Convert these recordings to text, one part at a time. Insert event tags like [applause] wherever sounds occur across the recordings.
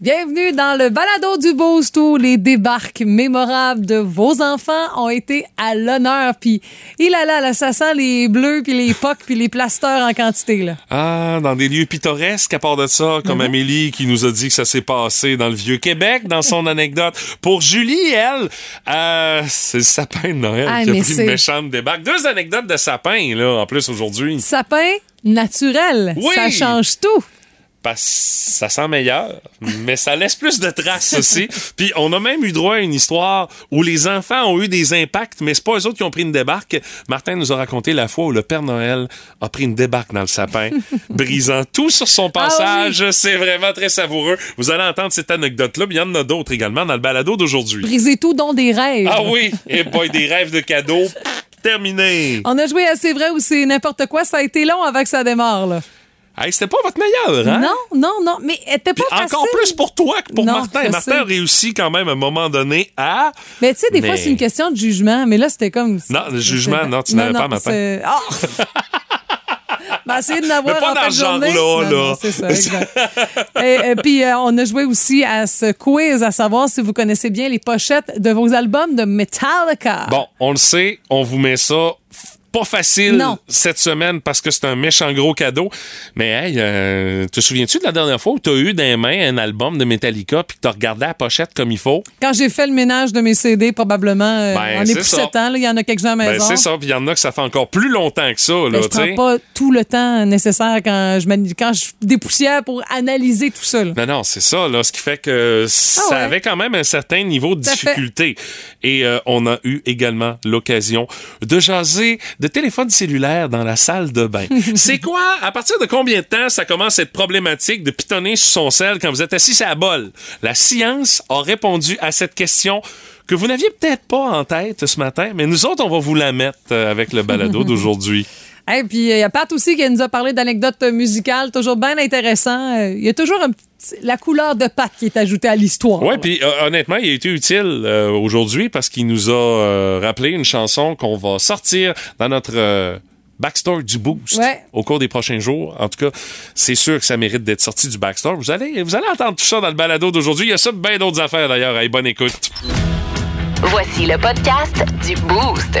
Bienvenue dans le balado du Boost où les débarques mémorables de vos enfants ont été à l'honneur. Puis, il a là, là, ça sent les bleus, puis les pocs, puis les plasteurs en quantité. Là. Ah, dans des lieux pittoresques, à part de ça, comme Mhm. Amélie qui nous a dit que ça s'est passé dans le Vieux-Québec, dans son [laughs] anecdote. Pour Julie, elle, euh, c'est le sapin de Noël Ah, qui a pris une méchante débarque. Deux anecdotes de sapin, là, en plus, aujourd'hui. Sapin naturel, Oui! ça change tout. Parce que ça sent meilleur, mais ça laisse plus de traces aussi. Puis on a même eu droit à une histoire où les enfants ont eu des impacts, mais c'est pas eux autres qui ont pris une débarque. Martin nous a raconté la fois où le Père Noël a pris une débarque dans le sapin, [laughs] brisant tout sur son passage. C'est vraiment très savoureux. Vous allez entendre cette anecdote-là, mais il y en a d'autres également dans le balado d'aujourd'hui. Briser tout, dont des rêves. Ah oui, et boy, des rêves de cadeaux. Terminé. On a joué à C'est vrai ou c'est n'importe quoi. Ça a été long avant que ça démarre. Là. Hey, c'était pas votre meilleur, hein? Non, non, non. Mais elle était pas facile. encore plus pour toi que pour Non, Martin. Martin a réussi quand même à un moment donné à. Mais tu sais, des fois, c'est une question de jugement. Mais là, c'était comme. Non, le jugement, non, tu n'avais pas, Martin. Ah! [laughs] [laughs] Ben, essayez de en fin journée. Non, là. non, C'est ça, exact. [laughs] et, et puis, euh, on a joué aussi à ce quiz, à savoir si vous connaissez bien les pochettes de vos albums de Metallica. Bon, on le sait, on vous met ça pas facile Non. cette semaine parce que c'est un méchant gros cadeau. Mais hey, euh, te souviens-tu de la dernière fois où tu as eu dans les mains un album de Metallica puis que tu regardé la pochette comme il faut? Quand j'ai fait le ménage de mes CD, probablement, euh, Ben, en ça. là, il y en a quelques-uns à la Ben, maison. c'est ça, puis il y en a que ça fait encore plus longtemps que ça. Là, Mais je prends pas tout le temps nécessaire quand je, quand je dépoussière pour analyser tout ça. là. Non, non, c'est ça, là, ce qui fait que ça Ah ouais. avait quand même un certain niveau de fait. difficulté. Et euh, on a eu également l'occasion de jaser de téléphone cellulaire dans la salle de bain. [laughs] c'est quoi? À partir de combien de temps ça commence à être problématique de pitonner sur son sel quand vous êtes assis à la bol? La science a répondu à cette question que vous n'aviez peut-être pas en tête ce matin, mais nous autres, on va vous la mettre euh, avec le balado [laughs] d'aujourd'hui. Et puis, il y a Pat aussi qui nous a parlé d'anecdotes musicales, toujours bien intéressant. Euh, Il y a toujours un petit- la couleur de Pat qui est ajoutée à l'histoire. Ouais, puis euh, honnêtement, il a été utile euh, aujourd'hui parce qu'il nous a euh, rappelé une chanson qu'on va sortir dans notre euh, backstore du Boost Ouais. au cours des prochains jours. En tout cas, c'est sûr que ça mérite d'être sorti du backstore. Vous allez, vous allez entendre tout ça dans le balado d'aujourd'hui. Il y a ça bien d'autres affaires d'ailleurs. Hey, bonne écoute. Voici le podcast du Boost.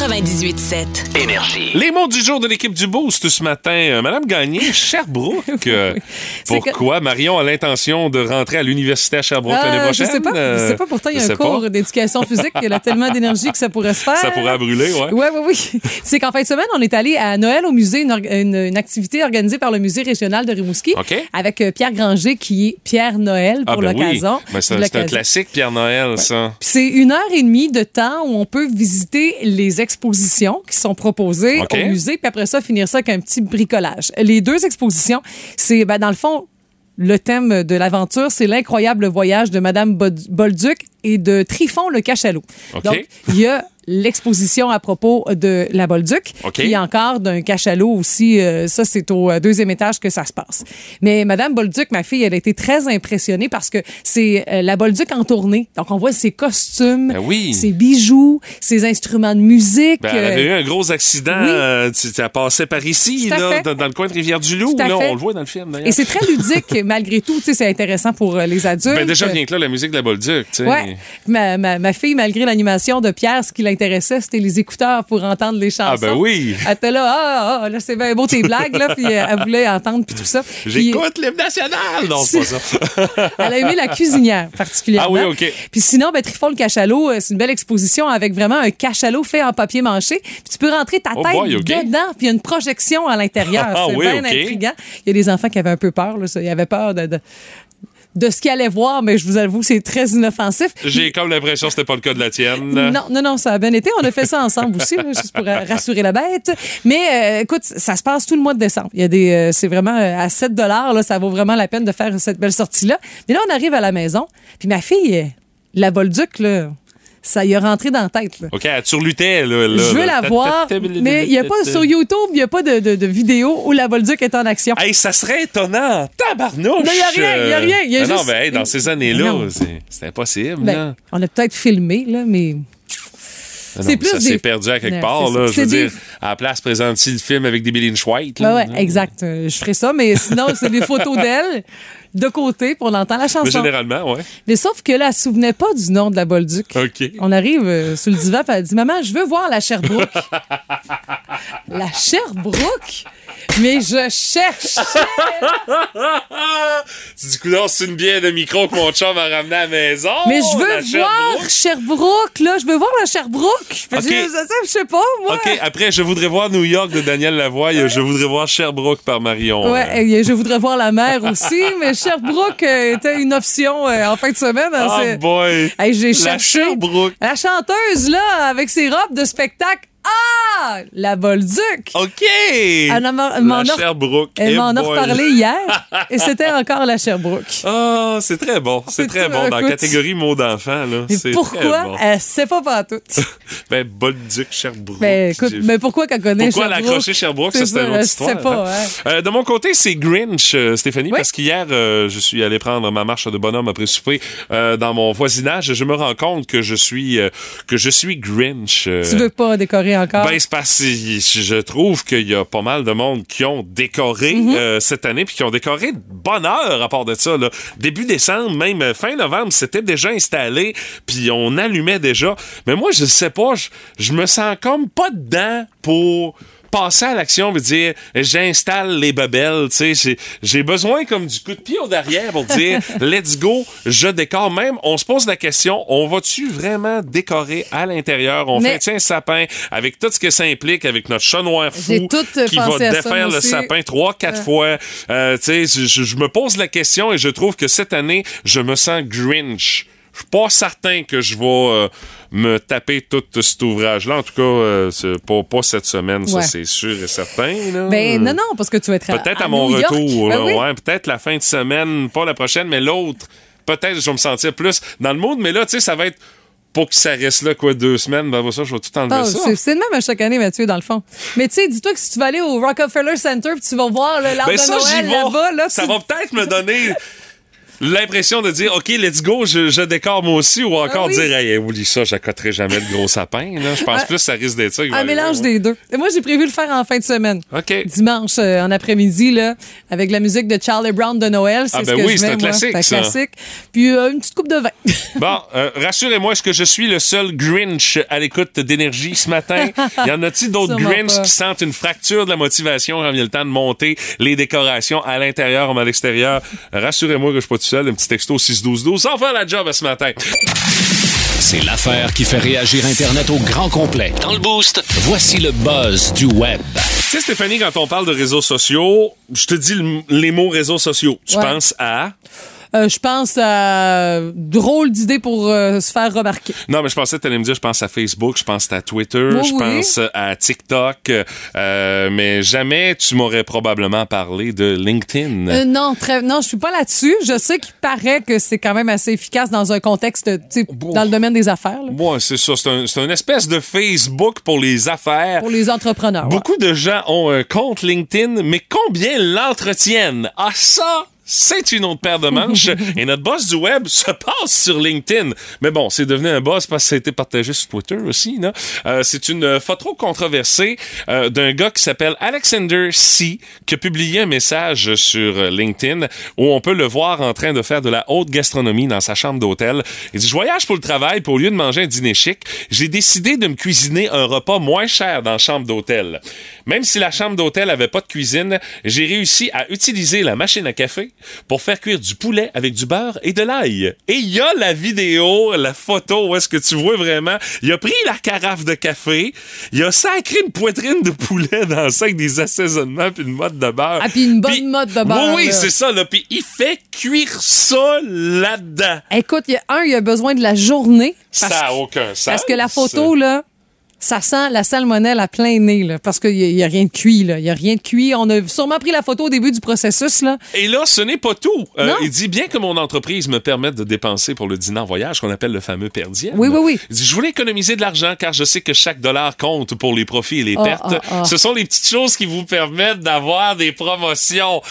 98.7. Énergie. Les mots du jour de l'équipe du Boost ce matin. Euh, Madame Gagné, [laughs] Sherbrooke. Euh, Pourquoi? Marion a l'intention de rentrer à l'université à Sherbrooke Euh, l'année je prochaine? sais pas. Euh, je sais pas. Pourtant, il y a je un cours d'éducation physique. Il y a tellement d'énergie que ça pourrait se faire. Ça pourrait brûler, ouais. Oui, oui, [laughs] oui. C'est qu'en fin de semaine, on est allé à Noël au musée, une, orga- une- une activité organisée par le musée régional de Rimouski avec euh, Pierre Granger qui est Pierre Noël pour Ah, ben oui. l'occasion. Ben, c'est, un classique, Pierre Noël, ça. C'est une heure et demie de temps où on peut visiter les expositions qui sont proposées au musée, puis après ça, finir ça avec un petit bricolage. Les deux expositions, c'est ben, dans le fond, le thème de l'aventure, c'est l'incroyable voyage de Madame Bolduc et de Trifon le cachalot. Donc, il y a l'exposition à propos de la Bolduc, OK. puis encore d'un cachalot aussi. euh, ça, c'est au euh, deuxième étage que ça se passe. Mais Madame Bolduc, ma fille, elle a été très impressionnée parce que c'est euh, la Bolduc en tournée. Donc, on voit ses costumes, Ben oui. ses bijoux, ses instruments de musique. Ben, elle avait eu un gros accident. oui. euh, tu, tu as passé par ici, là, dans, dans le coin de Rivière-du-Loup. Là, on le voit dans le film, d'ailleurs. et c'est très ludique, [laughs] malgré tout. C'est intéressant pour les adultes. Ben, déjà, rien que là, la musique de la Bolduc. Ouais. Ma, ma, ma fille, malgré l'animation de Pierre, ce qui c'était les écouteurs pour entendre les chansons. Ah, ben oui. Elle était là, ah, ah, là, c'est bien beau tes blagues, là, puis euh, elle voulait entendre, puis tout ça. J'écoute l'hymne national! Non, c'est pas ça. [laughs] Elle a aimé la cuisinière, particulièrement. Ah oui, OK. Puis sinon, ben, Trifon le cachalot, euh, c'est une belle exposition avec vraiment un cachalot fait en papier mâché. Puis tu peux rentrer ta Oh tête boy, dedans, puis il y a une projection à l'intérieur. [laughs] Ah c'est oui, bien OK. intriguant. Il y a des enfants qui avaient un peu peur. Là, ça. Ils avaient peur de... de de ce qu'il allait voir, mais je vous avoue, c'est très inoffensif. J'ai comme l'impression que c'était pas le cas de la tienne. Non, non, non, ça a bien été. On a fait ça ensemble aussi, là, juste pour euh, rassurer la bête. Mais euh, écoute, ça se passe tout le mois de décembre. Il y a des, euh, c'est vraiment euh, à 7 là, ça vaut vraiment la peine de faire cette belle sortie-là. Mais là, on arrive à la maison, puis ma fille, la Bolduc, là, ça y a rentré dans la tête. Là. OK, elle turlutait, là. là, Je veux là. la voir, mais il n'y a pas sur YouTube, il n'y a pas de, de, de vidéo où la Bolduc est en action. Hey, ça serait étonnant. Tabarnouche! Non, y a rien, y a rien, y a Ah Non, mais hey, dans ces années-là, c'est c'est impossible. Ben, là. on a peut-être filmé, là, mais. C'est plus ça des- s'est perdu à quelque part. Là, je veux des- dire, à la place, présente-t-il le film avec des Billy White? Ouais, ouais, exact. Euh, Je ferai ça, mais [laughs] sinon, c'est des photos d'elle de côté, pour on entend la Mais chanson. généralement, ouais. Mais sauf que là, elle se souvenait pas du nom de la Bolduc. OK. On arrive euh, sur le divan, elle dit Maman, je veux voir la Sherbrooke. la Sherbrooke? Mais je cherche. dis, coudonc, c'est une bière de micro que mon chum a ramené à la maison. Mais je veux voir Sherbrooke. Sherbrooke, là. Je veux voir la Sherbrooke. Je, Ok. je, je sais pas, moi. OK, après, je voudrais voir New York de Daniel Lavoie. Je voudrais voir Sherbrooke par Marion. Ouais, et je voudrais voir la mer aussi, [laughs] mais Sherbrooke euh, était une option euh, en fin de semaine. Oh boy! Hey, j'ai cherché. Sherbrooke. La chanteuse, là, avec ses robes de spectacle. Ah! La Bolduc! OK! Elle m'en la Sherbrooke. Elle Eh m'en a reparlé hier [laughs] et c'était encore la Sherbrooke. Ah, c'est très bon. C'est très bon. Dans la catégorie mots d'enfant, là. Mais pourquoi bon. elle sait pas partout? [laughs] Ben, Bolduc, Sherbrooke. Ben, écoute, mais pourquoi qu'elle connaît Pourquoi elle a Sherbrooke? accroché Sherbrooke, ça, C'est une autre je histoire. sais pas, hein. ouais. Euh, de mon côté, c'est Grinch, euh, Stéphanie, Oui. parce qu'hier, euh, je suis allé prendre ma marche de bonhomme après souper dans mon voisinage. Je me rends compte que je suis que je suis Grinch. Tu veux pas décorer encore? ben, c'est parce que je trouve qu'il y a pas mal de monde qui ont décoré Mhm. euh, cette année, puis qui ont décoré de bonne heure à part de ça. Là. Début décembre, même euh, fin novembre, c'était déjà installé, puis on allumait déjà. Mais moi, je sais pas, je, je me sens comme pas dedans pour passer à l'action et dire j'installe les babelles, tu sais, j'ai- besoin comme du coup de pied au derrière pour dire [laughs] let's go, je décore. Même, on se pose la question, on va-tu vraiment décorer à l'intérieur, on Mais- fait tiens, un sapin avec tout ce que ça implique avec notre chat noir fou euh, qui va défaire le sapin trois quatre fois, Euh, tu sais, je me pose la question et je trouve que cette année, je me sens Grinch. Je suis pas certain que je vais euh, me taper tout cet ouvrage-là. En tout cas, euh, pas, pas cette semaine, ça c'est sûr et certain. là. Ben non, non, parce que tu vas être Peut-être à, à mon New retour. Ben oui. ouais, peut-être la fin de semaine, pas la prochaine, mais l'autre. Peut-être je vais me sentir plus dans le mood, mais là, tu sais, ça va être pour que ça reste là, quoi, deux semaines. Ben, ça, je vais tout enlever ça. c'est le même à chaque année, Mathieu, dans le fond. Mais tu sais, dis-toi que si tu vas aller au Rockefeller Center puis tu vas voir l'arbre Ben de Noël là-bas, là, ça tu- va peut-être me donner [laughs] [laughs] l'impression de dire, OK, let's go, je, je décore moi aussi, ou encore Ah oui. dire, hey, oublie ça, j'accoterai jamais de gros sapin. Là. Je pense Un- plus que ça risque d'être ça. un mélange des deux. Et moi, j'ai prévu le faire en fin de semaine. OK. Dimanche, euh, en après-midi, là, avec la musique de Charlie Brown de Noël. C'est Ah, ce ben que oui, c'est un classique, C'est un classique. Puis euh, une petite coupe de vin. [laughs] Bon, euh, rassurez-moi, est-ce que je suis le seul Grinch à l'écoute d'énergie ce matin? [laughs] Y en a-t-il d'autres Grinch pas. qui sentent une fracture de la motivation quand vient le temps de monter les décorations à l'intérieur comme à l'extérieur? Rassurez-moi que je suis pas seul. Un petit texto 61212 sans faire la job ce matin. C'est l'affaire qui fait réagir Internet au grand complet. Dans le boost, voici le buzz du web. Tu sais, Stéphanie, quand on parle de réseaux sociaux, je te dis le- les mots réseaux sociaux. Tu Ouais. penses à... Euh, je pense à drôle d'idée pour euh, se faire remarquer. Non, mais je pensais que tu allais me dire, je pense à Facebook, je pense à Twitter, Oui, je oui. pense à TikTok, euh, mais jamais tu m'aurais probablement parlé de LinkedIn. Euh, non, très, non, je suis pas là-dessus. Je sais qu'il paraît que c'est quand même assez efficace dans un contexte, tu sais, dans le domaine des affaires, Moi, c'est ça. C'est un, une espèce de Facebook pour les affaires. pour les entrepreneurs. ouais. Beaucoup de gens ont un compte LinkedIn, mais combien l'entretiennent? Ah, ça! C'est une autre paire de manches. [laughs] Et notre boss du web se passe sur LinkedIn. Mais bon, c'est devenu un boss parce que ça a été partagé sur Twitter aussi. Euh, c'est une photo controversée euh, d'un gars qui s'appelle Alexander C. qui a publié un message sur LinkedIn où on peut le voir en train de faire de la haute gastronomie dans sa chambre d'hôtel. Il dit, je voyage pour le travail, puis au lieu de manger un dîner chic, j'ai décidé de me cuisiner un repas moins cher dans la chambre d'hôtel. Même si la chambre d'hôtel avait pas de cuisine, j'ai réussi à utiliser la machine à café, pour faire cuire du poulet avec du beurre et de l'ail. Et il y a la vidéo, la photo où est-ce que tu vois vraiment. Il a pris la carafe de café, il a sacré une poitrine de poulet dans ça avec des assaisonnements puis une mode de beurre. Ah, puis une bonne mode de beurre, Oui, oui, c'est ça. Là. Puis il fait cuire ça là-dedans. Écoute, il y a un, il a besoin de la journée. Ça n'a aucun sens. parce que la photo, là, ça sent la salmonelle à plein nez, là, parce qu'il n'y a, rien de cuit, là. Il n'y a rien de cuit. On a sûrement pris la photo au début du processus, là. Et là, ce n'est pas tout. Euh, il dit bien que mon entreprise me permette de dépenser pour le dîner en voyage, qu'on appelle le fameux perdien. Oui, oui, oui. Il dit, je voulais économiser de l'argent car je sais que chaque dollar compte pour les profits et les Ah, pertes. ah, ah. Ce sont les petites choses qui vous permettent d'avoir des promotions.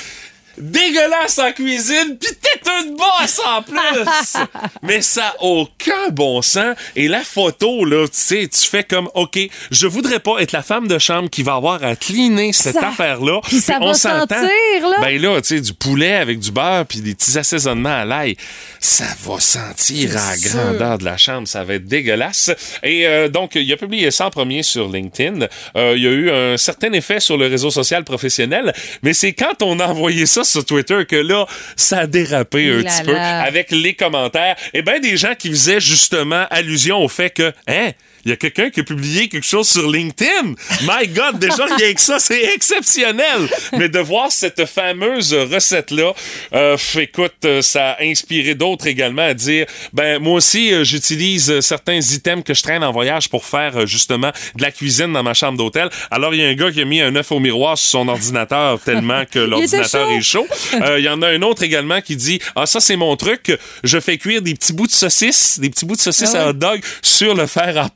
Dégueulasse en cuisine, pis t'es une bosse en plus! [laughs] Mais ça a aucun bon sens. Et la photo, là, tu sais, tu fais comme, OK, je voudrais pas être la femme de chambre qui va avoir à cleaner cette affaire-là. Puis ça on va sentir, là. Ben là, tu sais, du poulet avec du beurre puis des petits assaisonnements à l'ail, ça va sentir à la grandeur de la chambre. Ça va être dégueulasse. Et euh, donc, il a publié ça en premier sur LinkedIn. Euh, il y a eu un certain effet sur le réseau social professionnel, mais c'est quand on a envoyé ça sur Twitter que là, ça a dérapé un petit peu avec les commentaires. Et ben des gens qui faisaient justement allusion au fait que, hein, il y a quelqu'un qui a publié quelque chose sur LinkedIn. My God, déjà rien que ça, c'est exceptionnel. Mais de voir cette fameuse recette-là, euh, écoute, euh, ça a inspiré d'autres également à dire, ben moi aussi, euh, j'utilise certains items que je traîne en voyage pour faire euh, justement de la cuisine dans ma chambre d'hôtel. Alors il y a un gars qui a mis un œuf au miroir sur son ordinateur tellement que [laughs] l'ordinateur est chaud. Il y en a un autre également qui dit, ah ça c'est mon truc, je fais cuire des petits bouts de saucisse, des petits bouts de saucisse Ah ouais? à hot dog sur le fer à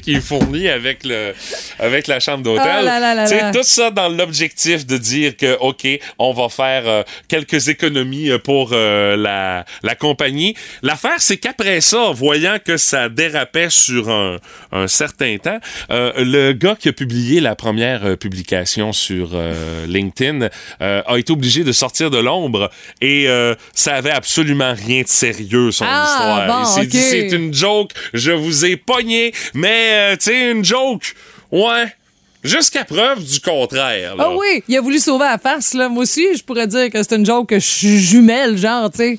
qui est fourni avec le avec la chambre d'hôtel. Ah tout ça dans l'objectif de dire que OK, on va faire euh, quelques économies euh, pour euh, la la compagnie. L'affaire c'est qu'après ça, voyant que ça dérapait sur un, un certain temps, euh, le gars qui a publié la première publication sur LinkedIn a été obligé de sortir de l'ombre et ça avait absolument rien de sérieux son Ah, histoire. bon, Il s'est dit ok. c'est une joke, je vous ai pogné, mais euh, tu sais une joke. Ouais. Jusqu'à preuve du contraire. là. Ah oui, il a voulu sauver la face, là. Moi aussi, je pourrais dire que c'est une joke que jumelle, genre, tu sais.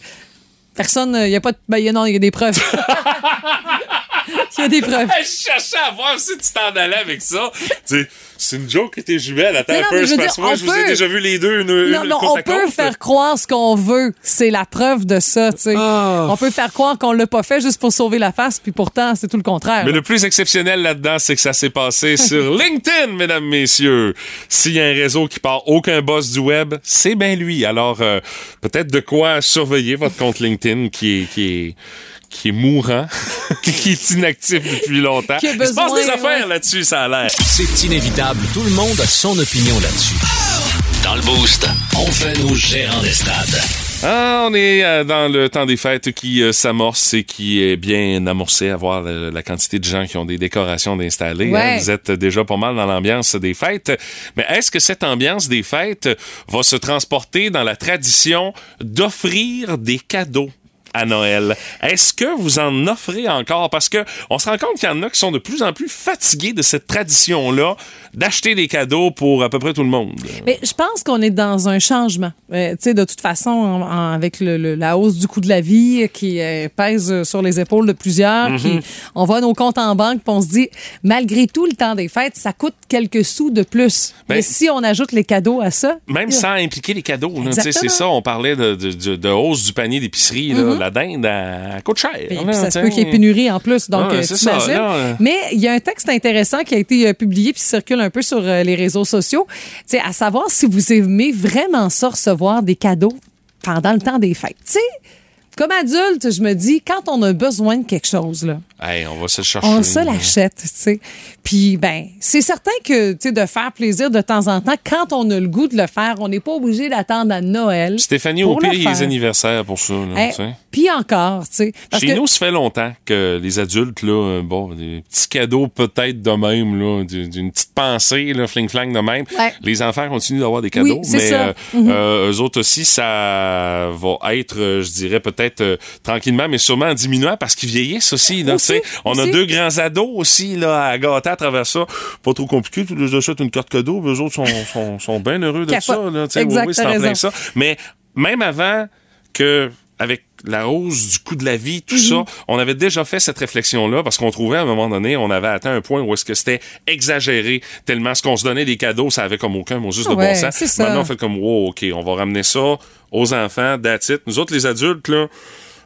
Personne, il y a pas de. Ben, y a- non, il y a des preuves. Il [laughs] y a des preuves. Je cherchais à voir si tu t'en allais avec ça. Tu sais, c'est une joke que t'es jumelle. Attends un non, peu, mais je parce que dire, moi, je vous ai peut- déjà vu les deux une, Non, une non, on peut faire croire ce qu'on veut. C'est la preuve de ça, tu sais. Ah. On peut faire croire qu'on l'a pas fait juste pour sauver la face, puis pourtant, c'est tout le contraire. Mais là. le plus exceptionnel là-dedans, c'est que ça s'est passé [laughs] sur LinkedIn, mesdames, messieurs. S'il y a un réseau qui part aucun boss du web, c'est bien lui. Alors, euh, peut-être de quoi surveiller votre compte LinkedIn qui est, qui est, qui est mourant, [laughs] qui est inactif depuis longtemps. Il se passe des affaires ouais. là-dessus, ça a l'air. C'est inévitable, tout le monde a son opinion là-dessus. Dans le Boost, on fait nos gérants d'estrade. Ah, on est euh, dans le temps des fêtes qui euh, s'amorce et qui est bien amorcé à voir euh, la quantité de gens qui ont des décorations d'installer. Ouais. hein. Vous êtes déjà pas mal dans l'ambiance des fêtes. Mais est-ce que cette ambiance des fêtes va se transporter dans la tradition d'offrir des cadeaux? À Noël. Est-ce que vous en offrez encore? Parce que on se rend compte qu'il y en a qui sont de plus en plus fatigués de cette tradition-là d'acheter des cadeaux pour à peu près tout le monde. Mais je pense qu'on est dans un changement. Euh, tu sais, de toute façon, en- en- avec le- le- la hausse du coût de la vie qui euh, pèse sur les épaules de plusieurs, Mhm. qui, on voit nos comptes en banque, puis on se dit, malgré tout, le temps des fêtes, ça coûte quelques sous de plus. Ben- Mais si on ajoute les cadeaux à ça, Même sans impliquer les cadeaux. C'est ça, on parlait de, de- de- de hausse du panier d'épicerie. là. La dinde, elle, elle coûte cher. Et là, puis ça se peut qu'il y ait pénurie en plus, donc euh, ça, là, euh. Mais il y a un texte intéressant qui a été euh, publié puis qui circule un peu sur euh, les réseaux sociaux, c'est à savoir si vous aimez vraiment ça recevoir des cadeaux pendant le temps des fêtes. Tu sais, comme adulte, je me dis quand on a besoin de quelque chose là, Hey, on va se le chercher. on se l'achète, tu sais. Puis ben, c'est certain que tu sais de faire plaisir de temps en temps quand on a le goût de le faire, on n'est pas obligé d'attendre à Noël. Stéphanie, au le pire, il y a les anniversaires pour ça. là, tu sais. Puis encore, tu sais, Chez que nous, ça fait longtemps que les adultes, là, euh, bon, des petits cadeaux peut-être de même, là, d'une petite pensée, là, fling-flang de même. Ouais. Les enfants continuent d'avoir des cadeaux, Oui, mais ça. Mm-hmm. euh, euh, eux autres aussi, ça va être, euh, je dirais, peut-être euh, tranquillement, mais sûrement en diminuant parce qu'ils vieillissent aussi. Là. On a deux grands ados aussi là, à gâter à travers ça. Pas trop compliqué, tu les achètes une carte cadeau, eux autres sont, sont, sont bien heureux de ça. Là. Exact, oui, en plein ça. Mais même avant que avec la hausse du coût de la vie, tout ça, on avait déjà fait cette réflexion-là parce qu'on trouvait à un moment donné, on avait atteint un point où est-ce que c'était exagéré tellement ce qu'on se donnait des cadeaux, ça avait comme aucun mot juste de Ouais, bon sens. ça. Maintenant, on fait comme, wow, OK, on va ramener ça aux enfants, it. Nous autres, les adultes, là,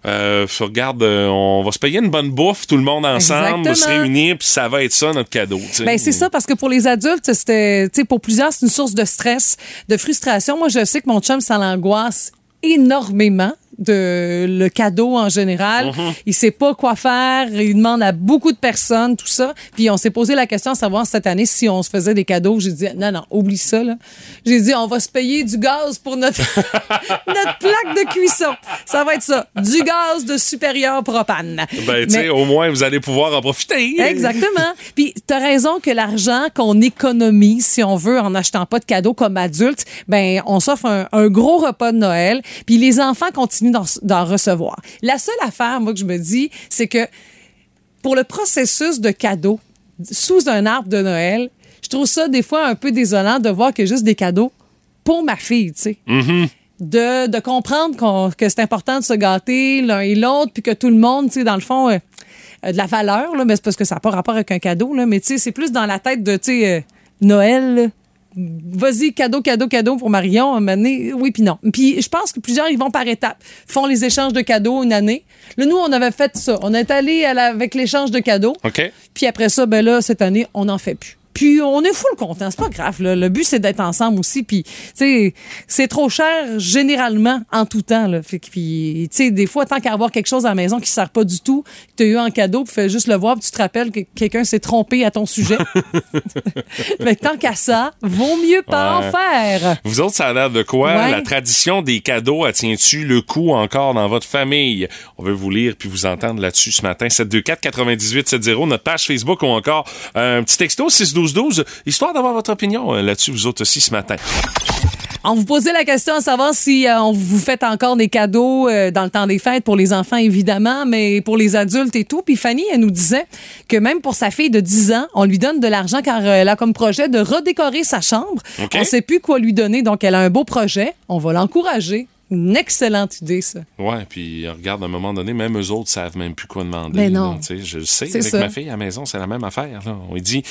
euh, regarde, euh, on va se payer une bonne bouffe, tout le monde ensemble, Exactement. se réunir, puis ça va être ça notre cadeau. Ben c'est ça parce que pour les adultes, c'était, tu sais, pour plusieurs, c'est une source de stress, de frustration. Moi, je sais que mon chum, ça l'angoisse énormément de le cadeau en général. Il sait pas quoi faire. Il demande à beaucoup de personnes tout ça. Puis on s'est posé la question à savoir cette année si on se faisait des cadeaux. J'ai dit non non, oublie ça là. J'ai dit on va se payer du gaz pour notre [laughs] notre plaque de cuisson. Ça va être ça, du gaz de supérieur propane. Ben, tu sais, au moins, vous allez pouvoir en profiter. Exactement. [laughs] Puis tu as raison que l'argent qu'on économise, si on veut, en achetant pas de cadeaux comme adulte, ben on s'offre un, un gros repas de Noël. Puis les enfants continuent d'en, recevoir. La seule affaire, moi, que je me dis, c'est que pour le processus de cadeaux sous un arbre de Noël, je trouve ça des fois un peu désolant de voir que juste des cadeaux pour ma fille, tu sais de, de comprendre que c'est important de se gâter l'un et l'autre, puis que tout le monde, tu sais, dans le fond, euh, de la valeur, là, mais c'est parce que ça n'a pas rapport avec un cadeau, là, mais tu sais, c'est plus dans la tête de, tu sais, euh, Noël. Vas-y, cadeau, cadeau, cadeau pour Marion. Un donné, oui, puis non. Puis je pense que plusieurs, ils vont par étapes. Font les échanges de cadeaux une année. Là, nous, on avait fait ça. On est allé avec l'échange de cadeaux. OK. Puis après ça, ben là, cette année, on n'en fait plus. Puis on est full content, c'est pas grave. là. Le but, c'est d'être ensemble aussi. Puis, tu sais, c'est trop cher généralement en tout temps. Là. Fait que, puis, tu sais, des fois, tant qu'à avoir quelque chose à la maison qui sert pas du tout, que tu as eu en cadeau, puis fais juste le voir, puis tu te rappelles que quelqu'un s'est trompé à ton sujet. [laughs] fait que tant qu'à ça, vaut mieux pas Ouais. en faire. Vous autres, ça a l'air de quoi? Ouais. La tradition des cadeaux, elle tient-tu le coup encore dans votre famille? On veut vous lire puis vous entendre là-dessus ce matin. 724-9870, notre page Facebook ou encore euh, un petit texto 61212, histoire d'avoir votre opinion euh, là-dessus, vous autres aussi ce matin. On vous posait la question à savoir si euh, on vous faites encore des cadeaux euh, dans le temps des fêtes pour les enfants, évidemment, mais pour les adultes et tout. Puis Fanny, elle nous disait que même pour sa fille de 10 ans, on lui donne de l'argent car elle a comme projet de redécorer sa chambre. OK. On sait plus quoi lui donner, donc elle a un beau projet. On va l'encourager. Une excellente idée, ça. Ouais, puis regarde, à un moment donné, même eux autres savent même plus quoi demander. Ben non. là, je le sais, avec ça. ma fille à la maison, c'est la même affaire. Là. On lui dit,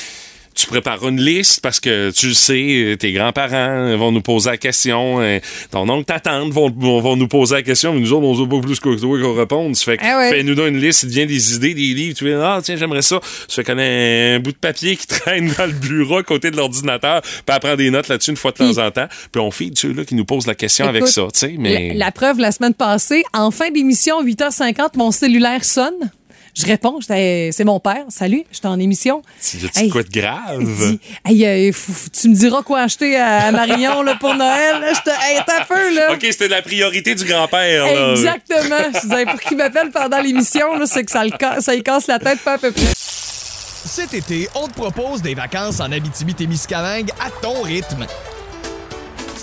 tu prépares une liste parce que tu le sais, tes grands-parents vont nous poser la question, euh, ton oncle, ta tante vont, vont, nous poser la question, mais nous autres, on sait pas plus que toi qu'on réponde. Ça fait que Ah ouais. fais-nous donc une liste, il devient des idées, des livres, tu dis, ah, tiens, j'aimerais ça. Ça fait qu'on a un bout de papier qui [laughs] traîne dans le bureau à côté de l'ordinateur, puis prend des notes là-dessus une fois de temps en temps, puis on feed ceux-là qui nous posent la question avec ça, tu sais, mais... La, la preuve, la semaine passée, en fin d'émission, 8h50, mon cellulaire sonne. Je réponds, c'est mon père. Salut, j'étais en émission. Hey, quoi de grave? Il dit, Hey, euh, tu me diras quoi acheter à, à Marion là, pour Noël. Là, j'étais, hey, t'as peu, là. OK, c'était la priorité du grand-père. Exactement. Je disais, pour qu'il m'appelle pendant l'émission, là, c'est que ça, le ça y casse la tête pas un peu plus. Cet été, on te propose des vacances en Abitibi-Témiscamingue à ton rythme.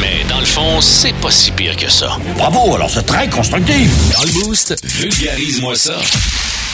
Mais dans le fond, c'est pas si pire que ça. Bravo, alors c'est très constructif. Dans le boost, vulgarise-moi ça.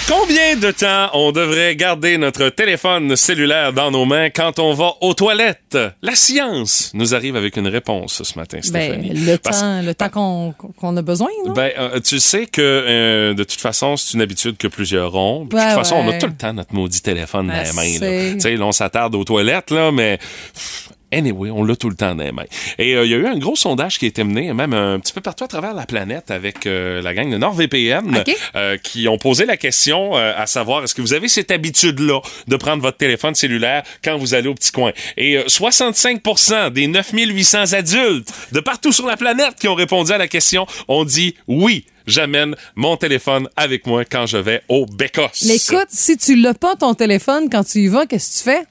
Combien de temps on devrait garder notre téléphone cellulaire dans nos mains quand on va aux toilettes? La science nous arrive avec une réponse ce matin, Ben, Stéphanie. le Parce- temps, le temps qu'on, qu'on a besoin, non? Ben, euh, tu sais que euh, de toute façon, c'est une habitude que plusieurs ont. De toute façon, on a tout le temps notre maudit téléphone dans Ben, les mains. là. c'est- Tu sais, là, on s'attarde aux toilettes, là, mais pff, anyway, on l'a tout le temps dans les mains. Et euh, il y a eu un gros sondage qui a été mené, même un petit peu partout à travers la planète, avec euh, la gang de NordVPN, euh, qui ont posé la question à savoir, est-ce que vous avez cette habitude-là de prendre votre téléphone cellulaire quand vous allez au petit coin? Et euh, 65% des 9800 adultes de partout sur la planète qui ont répondu à la question ont dit oui. J'amène mon téléphone avec moi quand je vais au Bécos. Mais écoute, si tu l'as pas ton téléphone quand tu y vas, qu'est-ce que tu fais?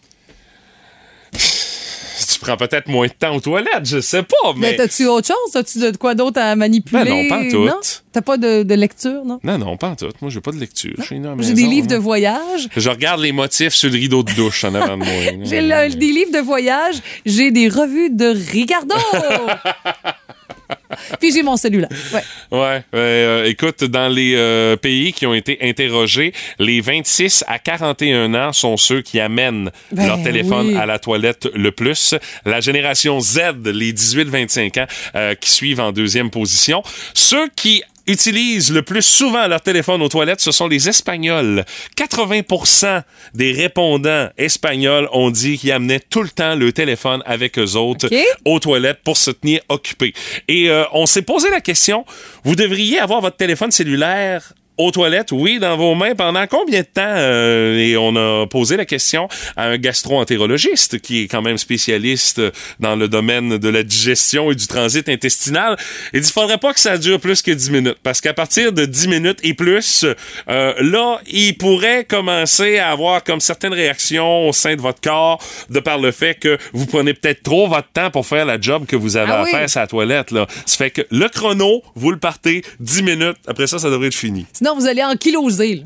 Prends peut-être moins de temps aux toilettes, je sais pas, Mais mais... t'as-tu autre chose? T'as-tu de quoi d'autre à manipuler? Ben non, pas en tout. Non? T'as pas de, de lecture, non? Non, non, pas en tout. Moi, j'ai pas de lecture. J'ai des livres de hein. voyage. Je regarde les motifs sur le rideau de douche en avant de moi. J'ai des livres de voyage. J'ai des revues de Ricardo. [laughs] Puis j'ai mon cellulaire. Ouais. Ouais, euh, écoute, dans les euh, pays qui ont été interrogés, les 26 à 41 ans sont ceux qui amènent Ben leur téléphone oui. à la toilette le plus. La génération Z, les 18-25 ans, euh, qui suivent en deuxième position. Ceux qui utilisent le plus souvent leur téléphone aux toilettes, ce sont les Espagnols. 80% des répondants espagnols ont dit qu'ils amenaient tout le temps le téléphone avec eux autres aux toilettes pour se tenir occupés. Et euh, on s'est posé la question, vous devriez avoir votre téléphone cellulaire aux toilettes, oui, dans vos mains, pendant combien de temps? Euh, et on a posé la question à un gastro-entérologiste qui est quand même spécialiste dans le domaine de la digestion et du transit intestinal. Il dit, faudrait pas que ça dure plus que 10 minutes, parce qu'à partir de 10 minutes et plus, euh, là, il pourrait commencer à avoir comme certaines réactions au sein de votre corps de par le fait que vous prenez peut-être trop votre temps pour faire la job que vous avez Ah à oui. faire sur la toilette. Là. Ça fait que le chrono, vous le partez 10 minutes. Après ça, ça devrait être fini. Sinon, vous allez ankyloser. là.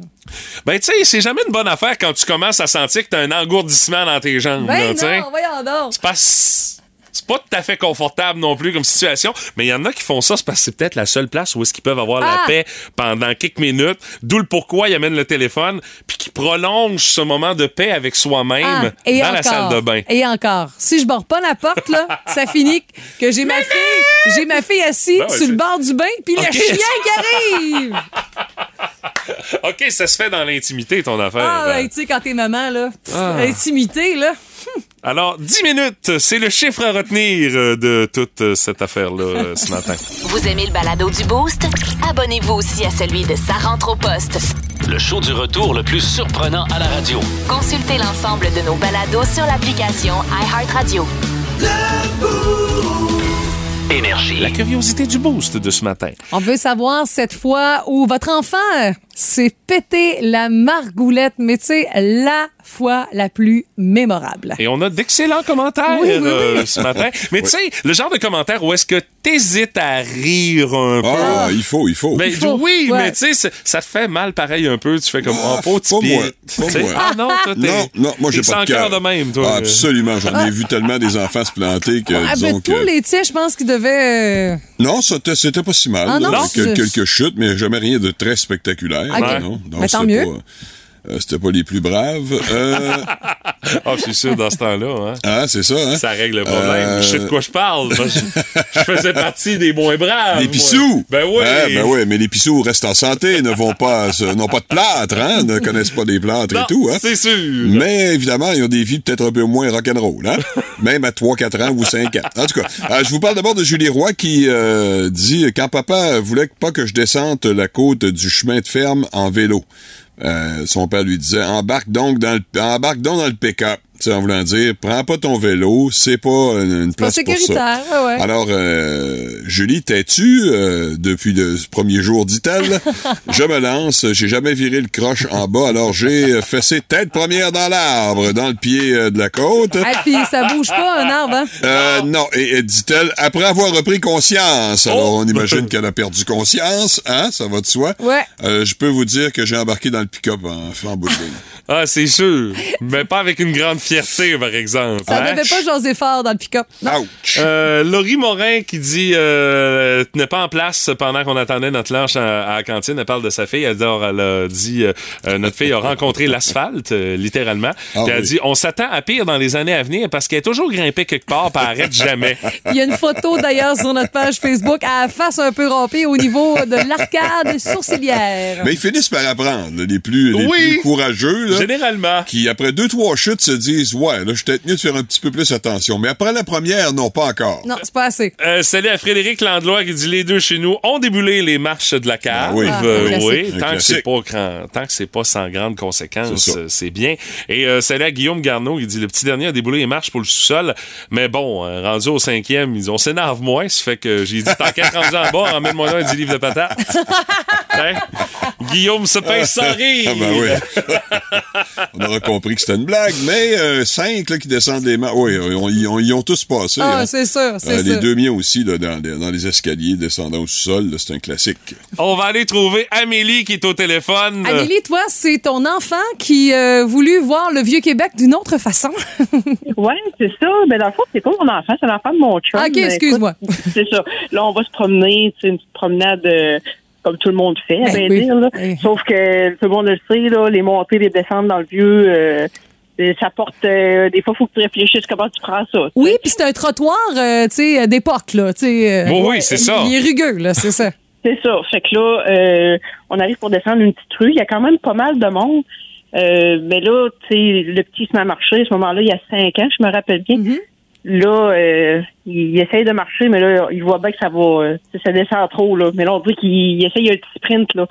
Ben, tu sais, c'est jamais une bonne affaire quand tu commences à sentir que t'as un engourdissement dans tes jambes. là, Ben sais. non, voyons donc. C'est pas, c'est pas tout à fait confortable non plus comme situation, mais il y en a qui font ça, c'est parce que c'est peut-être la seule place où est-ce qu'ils peuvent avoir la Ah! paix pendant quelques minutes. D'où le pourquoi ils amènent le téléphone, puis qui prolongent ce moment de paix avec soi-même Ah, dans la salle de bain. Et encore. Si je barre pas la porte, là, [laughs] ça finit que j'ai ma fille, j'ai ma fille assise Ben ouais, sur le bord du bain, puis Ok. le chien qui arrive. [laughs] OK, ça se fait dans l'intimité, ton affaire. Ah, ben, tu sais, quand t'es maman, là, pff, Ah. intimité, là. Alors, 10 minutes, c'est le chiffre à retenir euh, de toute euh, cette affaire-là euh, ce matin. Vous aimez le balado du Boost? Abonnez-vous aussi à celui de Sa rentre au poste. Le show du retour le plus surprenant à la radio. Consultez l'ensemble de nos balados sur l'application iHeartRadio. Énergie. La curiosité du boost de ce matin. On veut savoir cette fois où votre enfant s'est pété la margoulette, mais tu sais, la fois la plus mémorable. Et on a d'excellents commentaires Oui, oui, oui. euh, ce matin. [laughs] Mais tu sais, le genre de commentaire où est-ce que t'hésites à rire un peu. Ah, il faut, il faut. Ben, faut. oui, Ouais. mais tu sais, ça- te fait mal pareil un peu. Tu fais comme, Ah, oh, pas pas moi, pas moi. Ah non, toi, t'es. Non, non, moi j'ai pas de sans cœur. cœur de même, toi. Ah, absolument, j'en ai vu tellement des enfants se planter que Ah, disons ben, que tous les tiens, je pense qu'ils devaient... euh, non, c'était c'était pas si mal. Ah, là. non, je- quelques chutes, mais jamais rien de très spectaculaire. Ok. là, non. Donc, Ben, tant mieux. pas, euh, c'était pas les plus braves. Euh, [laughs] Ah, je suis sûr, dans ce temps-là, hein. ah, c'est ça, hein? Ça règle le problème. Euh, Je sais de quoi je parle. Je, faisais partie des moins braves. Les pissous! Ben oui. Hein, ben oui, mais les pissous restent en santé, ne vont pas, n'ont pas de plâtre, hein, ne connaissent pas des plâtres Non, et tout, hein. C'est sûr. Mais évidemment, ils ont des vies peut-être un peu moins rock'n'roll, hein? [laughs] Même à 3, 4 ans ou 5 ans. En tout cas, euh, je vous parle d'abord de Julie Roy qui euh, dit quand papa voulait pas que je descende la côte du chemin de ferme en vélo. Euh, son père lui disait embarque donc dans le embarque donc dans le pick-up. Tu sais, en voulant dire, prends pas ton vélo, c'est pas une, une pas place pour ça. sécuritaire, ouais, ouais. Alors, euh, Julie, t'es-tu euh, depuis le premier jour, dit-elle? [laughs] je me lance, j'ai jamais viré le croche en bas, alors j'ai fessé tête première dans l'arbre, dans le pied euh, de la côte. Ah, puis ça bouge pas, un arbre, hein? Euh, non, et, et dit-elle, après avoir repris conscience, alors on imagine qu'elle a perdu conscience, hein, ça va de soi? Ouais. Euh, je peux vous dire que j'ai embarqué dans le pick-up en, en bout de ligne. Ah, c'est sûr. Mais pas avec une grande fierté, par exemple. Ça hein? devait pas jaser fort dans le pick-up. Ouch! Euh, Laurie Morin qui dit euh, tenait pas en place pendant qu'on attendait notre lunch à, à la cantine. Elle parle de sa fille. Elle, dit- elle a dit euh, notre fille a rencontré l'asphalte, euh, littéralement. Ah Puis elle oui. dit on s'attend à pire dans les années à venir parce qu'elle est toujours grimpée quelque part elle arrête jamais. [laughs] Il y a une photo d'ailleurs sur notre page Facebook à la face un peu rompée au niveau de l'arcade sourcilière. Mais ils finissent par apprendre, les plus, les Oui. plus courageux, là. Généralement. qui, après deux, trois chutes, se disent Ouais, là, je peut-être mieux de faire un petit peu plus attention. Mais après la première, non, pas encore. Non, c'est pas assez. Euh, salut à Frédéric Éric Landlois qui dit les deux chez nous ont déboulé les marches de la cave. Ah oui. Euh, Ah, un oui, tant que c'est pas grand- tant que c'est pas sans grande conséquence, C'est euh, c'est bien. Et euh, c'est là Guillaume Garneau qui dit le petit dernier a déboulé les marches pour le sous-sol, mais bon, euh, rendu au cinquième, ils ont s'énerve moins, ça fait que j'ai dit tant qu'à rendu en bas, emmène-moi là un 10 livres de patates. [laughs] Hein? Guillaume se pince sans rire. Ah ben oui. [laughs] on aura compris que c'était une blague, mais euh, cinq là, qui descendent les marches. Oui, ils ont, ils ont tous passé. Ah, hein. c'est sûr, c'est Euh, les sûr. deux miens aussi, là, dans, les- dans les escaliers descendant au sol, c'est un classique. On va aller trouver Amélie qui est au téléphone. Amélie, toi, c'est ton enfant qui a voulu voir le Vieux-Québec d'une autre façon. [laughs] Ouais, c'est ça. Mais dans le fond, c'est pas mon enfant, c'est l'enfant de mon chum. Ok, Mais excuse-moi. [laughs] C'est ça. Là, on va se promener, c'est une petite promenade euh, comme tout le monde fait, à Ben bien oui. dire. là. Oui. Sauf que tout le monde le sait, là, les montées, les descentes dans le vieux, euh, euh, ça porte. euh, des fois, il faut que tu réfléchisses comment tu prends ça. Oui, puis c'est un trottoir, euh, tu sais, d'époque, là. tu sais, euh, Oui, oui, c'est ça. Il est rugueux, là, c'est ça. [laughs] C'est ça. Fait que là, euh, on arrive pour descendre une petite rue. Il y a quand même pas mal de monde. Euh, mais là, tu sais, le petit se met à marcher. À ce moment-là, il y a cinq ans, je me rappelle bien. Mhm. Là, euh, il, il essaye de marcher, mais là, il voit bien que ça va, euh, tu sais, ça descend trop, là. Mais là, on dirait qu'il il essaye un petit sprint, là.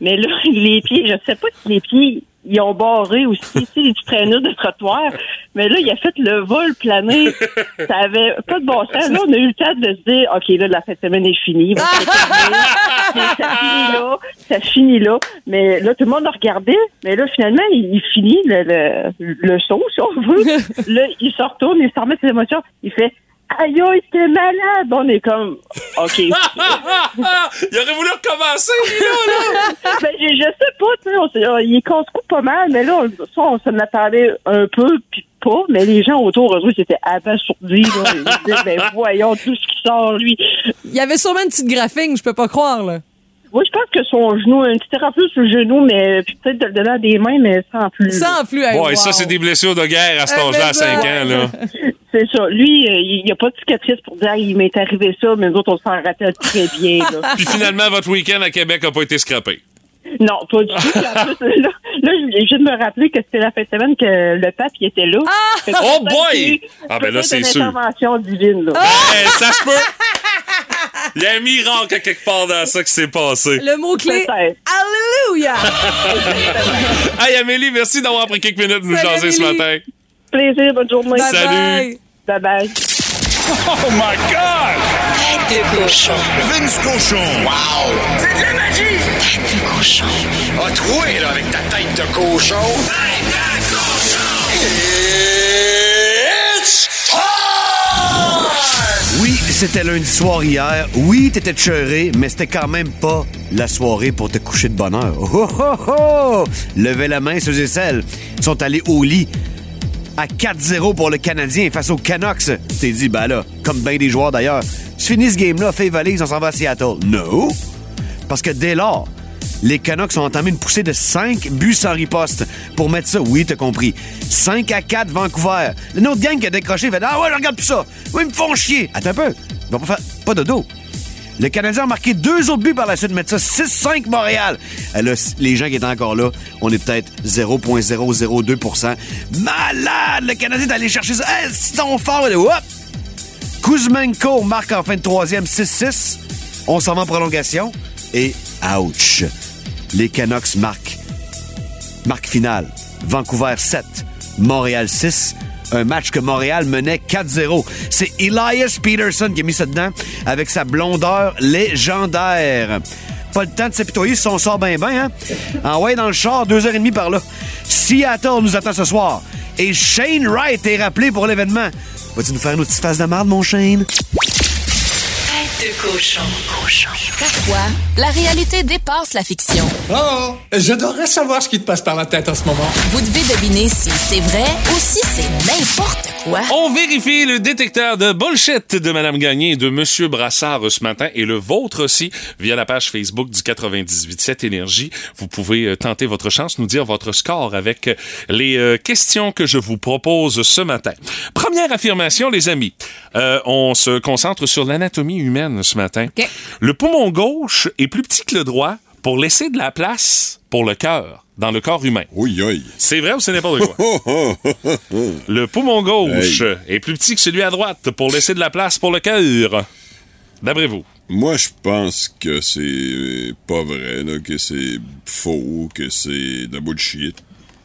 Mais là, [laughs] les pieds, je sais pas si les pieds, ils ont barré aussi, les traîneurs de trottoir. Mais là, il a fait le vol plané. Ça avait pas de bon sens. Là, on a eu le temps de se dire, OK, là, la fête de semaine est finie. Ça finit là. Ça finit là. Mais là, tout le monde le regardait. Mais là, finalement, il, il finit le, le, le saut, si on veut. là, il se retourne, il se remet ses émotions. Il fait, aïe, aïe, t'es malade. On est comme, [laughs] OK. il aurait voulu recommencer, là, là. [laughs] ben, je, je sais pas, tu sais, il est casse-cou pas mal, mais là, on, ça, on s'en attendait un peu, puis pas, mais les gens autour, eux, ils étaient abasourdis, là. Ils disaient, ben, voyons tout ce qui sort, lui. Il y avait sûrement une petite graphing, je peux pas croire, là. Oui, je pense que son genou, un petit thérapie sur le genou, mais puis peut-être de le donner à des mains, mais sans plus. Sans plus, Bon, et wow. ça, c'est des blessures de guerre à cet Eh, âge-là, à mais 5 ça, ans, là. [laughs] C'est ça. Lui, euh, il n'y a pas de cicatrice pour dire, il m'est arrivé ça, mais nous autres, on s'en rappelle très bien, là. [laughs] Puis finalement, votre week-end à Québec a pas été scrappé. Non, pas du tout. En plus, là, là, je viens de me rappeler que c'était la fin de semaine que le pape il était là. Que Oh boy! Ah, ben là, c'est une sûr. intervention divine, là. Ben, ça se peut. [laughs] Il y a un miracle à quelque part dans ça qui s'est passé. Le mot-clé. Alléluia! [laughs] Hey, Amélie, merci d'avoir pris quelques minutes de nous Salut, jaser ce matin. Plaisir, bonne journée. Bye Salut. bye. Bye bye. Oh my God! Tête de cochon. Vince Cochon! Wow! C'est de la magie! Tête de cochon. A troué, là, avec ta tête de cochon. Tête de cochon! Oui, c'était lundi soir hier. Oui, t'étais cheuré, mais c'était quand même pas la soirée pour te coucher de bonne heure. Oh, oh, oh! Levez la main, ceux et celles sont allés au lit à 4-0 pour le Canadien face aux Canucks. T'es dit, ben là, comme bien des joueurs d'ailleurs, tu finis ce game-là, fais valise, on s'en va à Seattle. No! Parce que dès lors, les Canucks ont entamé une poussée de 5 buts sans riposte. Pour mettre ça, oui, t'as compris. 5 à 4 Vancouver. Le autre gang qui a décroché fait Ah ouais, je regarde plus ça. Oui, ils me font chier. Attends un peu. Ils vont pas faire. Pas de dos. Le Canadien a marqué deux autres buts par la suite, mettre ça 6-5 Montréal. Là, les gens qui étaient encore là, on est peut-être 0,002% Malade! Le Canadien est allé chercher ça. Hey, ils sont forts. Hop! Kuzmenko marque en fin de troisième 6-6. On s'en va en prolongation. Et ouch! Les Canucks marquent. Marque finale. Vancouver 7. Montréal 6. Un match que Montréal menait 4-0. C'est Elias Peterson qui a mis ça dedans avec sa blondeur légendaire. Pas le temps de s'apitoyer si on sort bien bien, hein? Envoyé dans le char, deux heures et demie par là. Seattle nous attend ce soir. Et Shane Wright est rappelé pour l'événement. Vas-tu nous faire une petite face de marde, mon Shane? De cochon. Parfois, la réalité dépasse la fiction. Oh, j'adorerais savoir ce qui te passe par la tête en ce moment. Vous devez deviner si c'est vrai ou si c'est n'importe quoi. On vérifie le détecteur de bullshit de Madame Gagné et de Monsieur Brassard ce matin et le vôtre aussi via la page Facebook du 98.7 Énergie. Vous pouvez euh, tenter votre chance, nous dire votre score avec les euh, questions que je vous propose ce matin. Première affirmation, les amis. Euh, on se concentre sur l'anatomie humaine ce matin. Le poumon gauche est plus petit que le droit pour laisser de la place pour le cœur dans le corps humain. Oui, oui. C'est vrai ou c'est n'importe quoi? [laughs] Le poumon gauche est plus petit que celui à droite pour laisser de la place pour le cœur. D'après vous? Moi, je pense que c'est pas vrai, là, que c'est faux, que c'est de la bullshit.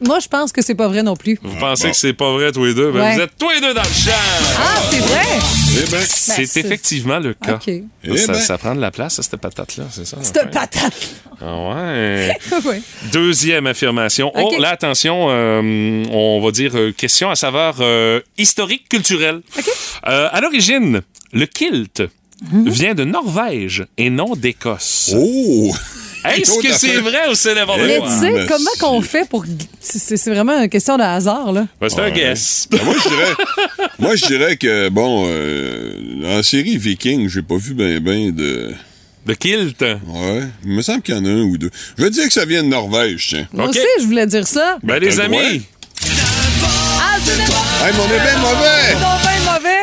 Moi, je pense que c'est pas vrai non plus. Vous pensez que c'est pas vrai, tous les deux? Ben, Ouais. vous êtes tous les deux dans le champ! Ah, c'est vrai? Eh ben, C'est effectivement le cas. Eh ça, ben. ça prend de la place, cette patate-là, c'est ça? Cette Ouais. patate. Ah ouais. [laughs] Ouais. Deuxième affirmation. Oh, là, attention, euh, on va dire euh, question à saveur euh, historique, culturelle. Euh, à l'origine, le kilt Mhm. vient de Norvège et non d'Écosse. Oh! Est-ce que c'est vrai ou c'est n'importe Mais quoi? tu sais, comment qu'on fait pour. C'est c'est vraiment une question de hasard, là. Ben, c'est un Ouais. guess. Ben, [laughs] moi, je dirais, moi, je dirais que, bon, euh, en série Viking, j'ai pas vu ben ben de... Le kilt. Ouais, il me semble qu'il y en a un ou deux. Je veux dire que ça vient de Norvège, tiens. Moi OK. aussi, je voulais dire ça. Ben, les T'as le droit. amis. Ah, c'est n'importe Hey, mais on est bien mauvais! quoi, bien mauvais.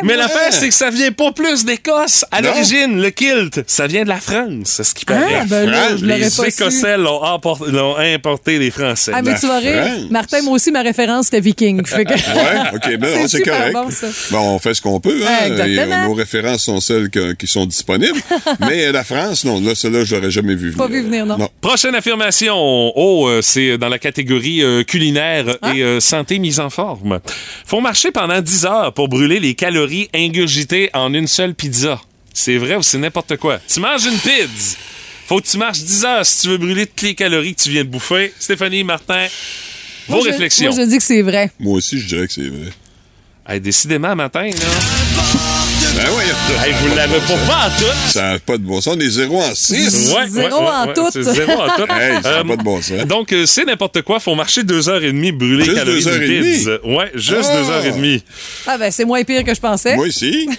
Mais l'affaire, c'est que ça vient pas plus d'Écosse. À l'origine, le kilt, ça vient de la France, c'est ce qui paraît. Ah, ben là, je l'aurais les pas. Écossais l'ont l'ont importé les Français. Ah, mais tu vas rire. Martin, moi aussi, ma référence, c'était Viking. Fait que- [laughs] Ouais, ok, ben [laughs] c'est correct. bon, ça. Bon, on fait ce qu'on peut, hein. Et, euh, nos références sont celles que- qui sont disponibles. [laughs] mais euh, la France, non, là, celle-là, je l'aurais jamais vu venir. Pas vu venir, non. Prochaine affirmation. Oh, euh, c'est dans la catégorie euh, culinaire Ah. et euh, santé mise en forme. Faut marcher pendant 10 heures pour brûler les calories ingurgitées en une seule pizza. C'est vrai ou c'est n'importe quoi? Tu manges une pizza. Faut que tu marches 10 heures si tu veux brûler toutes les calories que tu viens de bouffer. Stéphanie, Martin, vos Moi, je- réflexions. Moi, je dis que c'est vrai. Moi aussi, je dirais que c'est vrai. Hey, décidément, matin, là. Ben ouais, Hey, vous l'avez pas pas en tout. ça n'a pas de bon sens. On est zéro en six. Ouais, Zéro ouais, ouais, en ouais, tout. c'est Zéro en tout. [laughs] Hey, ça n'a Euh, pas de bon sens. Donc, euh, c'est n'importe quoi. Faut marcher deux heures et demie, brûler Juste calories deux heures et demie? Ouais, juste Ah. deux heures et demie. Ah, ben, c'est moins pire que je pensais. Moi aussi. [laughs]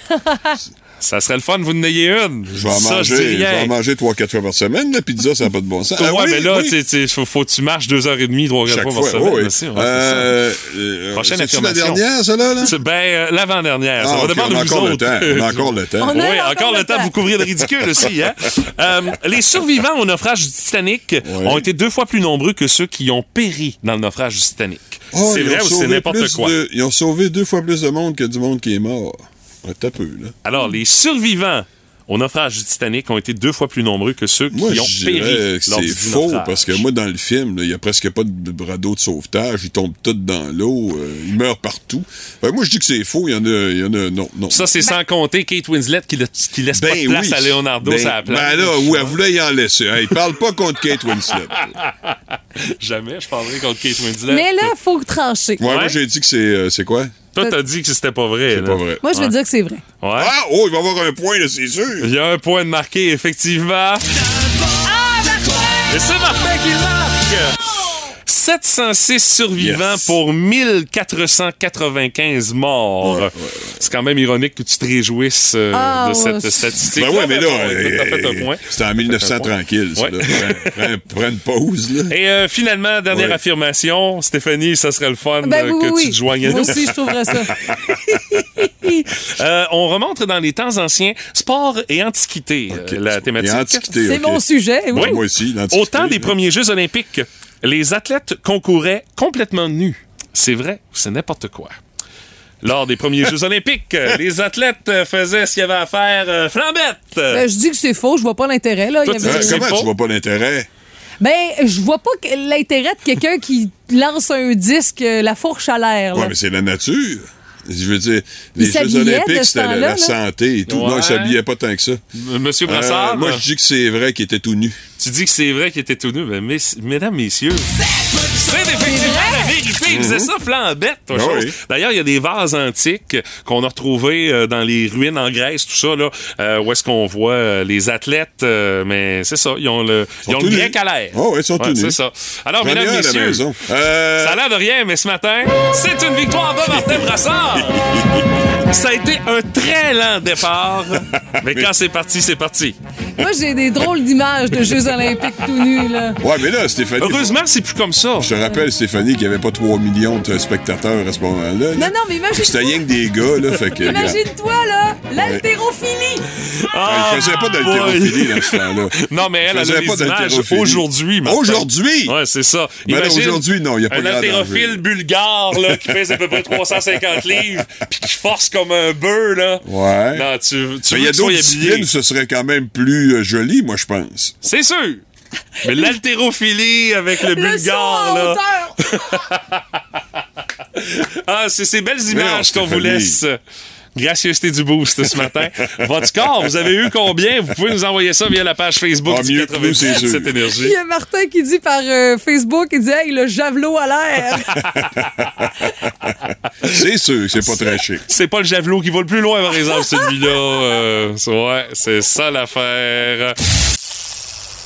Ça serait le fun, vous en ayez une. Je vais en ça, manger, je je vais rien. en manger 3-4 fois par semaine. La pizza, ça n'a pas de bon sens. ouais, Ah oui, mais là, oui. sais, faut, faut que tu marches deux heures et demie, trois, quatre Chaque fois par fois. semaine. oui, ouais, c'est Euh, euh, Prochaine c'est-tu la affirmation. dernière, ça, là? ben euh, l'avant-dernière. ça Ah, va dépendre on a de vous encore le autres. temps. On a [laughs] encore le temps. On Oui, encore encore le temps de vous couvrir de ridicule aussi. Hein? [laughs] Euh, les survivants au naufrage du Titanic ont été deux fois plus nombreux que ceux qui ont péri dans le naufrage du Titanic. Oh, c'est vrai ou c'est n'importe quoi? de- ils ont sauvé deux fois plus de monde que du monde qui est mort. Un t'as peu, là. Alors, les survivants au naufrage du Titanic ont été deux fois plus nombreux que ceux Moi, qui ont je péri c'est faux naufrage. parce que moi, dans le film, il y a presque pas de radeau de sauvetage. Ils tombent tous dans l'eau. euh, ils meurent partout. Que moi, je dis que c'est faux. Il y en a, il y en a, non, non. Ça, c'est sans compter Kate Winslet qui, le- qui laisse pas de place Ben oui. à Leonardo ben, sur la plage. Ben là, où elle voulait y en laisser. Hey, parle pas contre Kate Winslet. [laughs] Jamais je parlerai contre Kate Winslet. Mais là, faut trancher. Ouais, Ouais. moi, j'ai dit que c'est, euh, c'est quoi? Toi, t'as dit que c'était pas vrai. C'est pas vrai. Moi, je vais Ouais. dire que c'est vrai. Ouais. Ah, oh, il va y avoir un point, là, c'est sûr. Il y a un point de marqué, effectivement. Et c'est Martin qui le marque! 706 survivants Yes. pour 1495 morts. Ouais, ouais, C'est quand même ironique que tu te réjouisses euh, Ah, de cette statistique. Ben ouais, mais là, t'as fait un euh, point. c'était en 1900 tranquille, ça, là. Prends- une pause, là. Et euh, finalement, dernière Ouais. affirmation, Stéphanie, ça serait le fun Ben euh, oui, que oui, tu te joignes à Moi nous. aussi, je trouverais ça. [laughs] Euh, on remonte dans les temps anciens, sport et antiquité, euh, la thématique. C'est mon sujet. Oui. Ouais, moi aussi, l'antiquité, Au temps des premiers Jeux olympiques, les athlètes concouraient complètement nus. C'est vrai ou c'est n'importe quoi? Lors des premiers Jeux [laughs] olympiques, les athlètes faisaient ce qu'il y avait à faire euh, flambette. Ben, je dis que c'est faux. Je vois pas l'intérêt. Là. Il y Toi, tu avait- C'est comment faux? tu vois pas l'intérêt? Ben, je vois pas que- l'intérêt de quelqu'un qui lance un disque, euh, la fourche à l'air. là. Ouais, mais c'est la nature. Je veux dire, Il les Jeux s'habillait olympiques, c'était la, santé et tout. Non, Ouais. ils s'habillaient pas tant que ça. Monsieur Euh, Brassard, moi, je dis que c'est vrai qu'il était tout nu. tu dis que c'est vrai qu'il était tout nu. Ben, mes- mesdames, messieurs, c'est effectivement la vérité. Il faisait ça flambette. Ah oui. D'ailleurs, il y a des vases antiques qu'on a retrouvés euh, dans les ruines en Grèce, tout ça, là, euh, où est-ce qu'on voit euh, les athlètes, mais c'est ça, ils ont le, ils ont le grec à l'air. Ouais, ils sont nus. C'est ça. Alors, mesdames, la messieurs. Euh, Ça a l'air de rien, mais ce matin, c'est une victoire de Martin Brassard. [laughs] Ça a été un très lent départ, mais quand c'est parti, c'est parti. Moi, j'ai des drôles d'images de Jeux olympiques tout nus, là. Ouais, mais là, Stéphanie. Heureusement, c'est plus comme ça. Je te rappelle, Stéphanie, qu'il n'y avait pas 3 millions de spectateurs à ce moment-là. là. Non, non, mais imagine- C'était rien que des gars, là. Fait que. Imagine-toi, là, l'haltérophilie. Elle faisait pas d'haltérophilie dans ce temps-là. Ah, Non, mais elle, elle faisait a pas images aujourd'hui. Aujourd'hui? Ouais, c'est ça. Ben Imagine aujourd'hui, non, il y a pas Un haltérophile bulgare, là, qui pèse à peu près 350 livres, puis qui force comme un bœuf, là. Ouais. Non, tu, tu Mais il y a d'autres disciplines, ce serait quand même plus euh, joli, moi, je pense. C'est sûr. Mais l'haltérophilie avec le Le bulgare, là. hauteur. [laughs] Ah, c'est ces belles images qu'on vous laisse. Gracieuseté du boost ce matin. [laughs] Votre corps, vous avez eu combien? Vous pouvez nous envoyer ça via la page Facebook Ah, du mieux 98 sûr. Il énergie. y a Martin qui dit par euh, Facebook, il dit Hey, le javelot à l'air. [laughs] C'est sûr, c'est pas très chic. C'est pas le javelot qui va le plus loin, par exemple, celui-là. Euh, ouais, c'est ça l'affaire.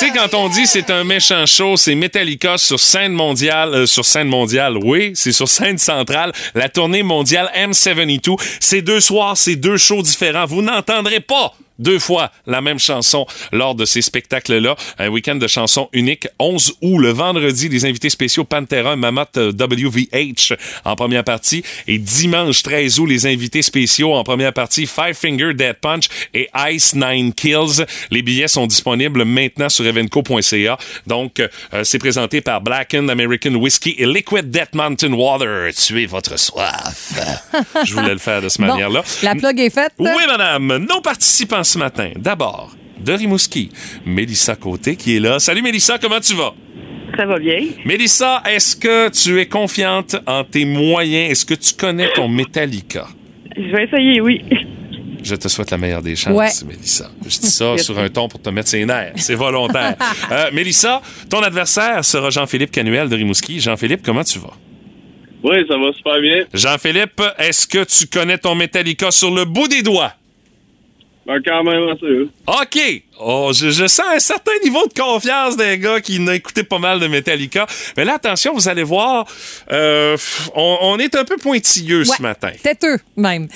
Tu sais, quand on dit c'est un méchant show, c'est Metallica sur scène mondiale, euh, sur scène mondiale, oui, c'est sur scène centrale, la tournée mondiale M72. C'est deux soirs, c'est deux shows différents. Vous n'entendrez pas deux fois la même chanson lors de ces spectacles-là. Un week-end de chansons unique. 11 août, le vendredi, les invités spéciaux Pantera, Mammoth WVH en première partie. Et dimanche 13 août, les invités spéciaux en première partie Five Finger Dead Punch et Ice Nine Kills. Les billets sont disponibles maintenant sur evenco.ca. Donc, euh, c'est présenté par Blackened American Whiskey et Liquid Death Mountain Water. Tuez votre soif. [laughs] Je voulais le faire de cette Bon, manière-là. la plug est faite. Oui, madame. Nos participants ce matin. D'abord, de Rimouski, Mélissa Côté qui est là. Salut Mélissa, comment tu vas? Ça va bien. Mélissa, est-ce que tu es confiante en tes moyens? Est-ce que tu connais ton Metallica? Je vais essayer, oui. Je te souhaite la meilleure des chances, Ouais. Mélissa. Je dis ça sur un ton pour te mettre ses nerfs. C'est volontaire. [laughs] Euh, Mélissa, ton adversaire sera Jean-Philippe Canuel de Rimouski. Jean-Philippe, comment tu vas? Oui, ça va super bien. Jean-Philippe, est-ce que tu connais ton Metallica sur le bout des doigts? Ben, quand même assez. OK. Oh, je, je sens un certain niveau de confiance des gars qui n'ont écouté pas mal de Metallica. Mais là, attention, vous allez voir, euh, on, on est un peu pointilleux Ouais, ce matin. Têteux, même.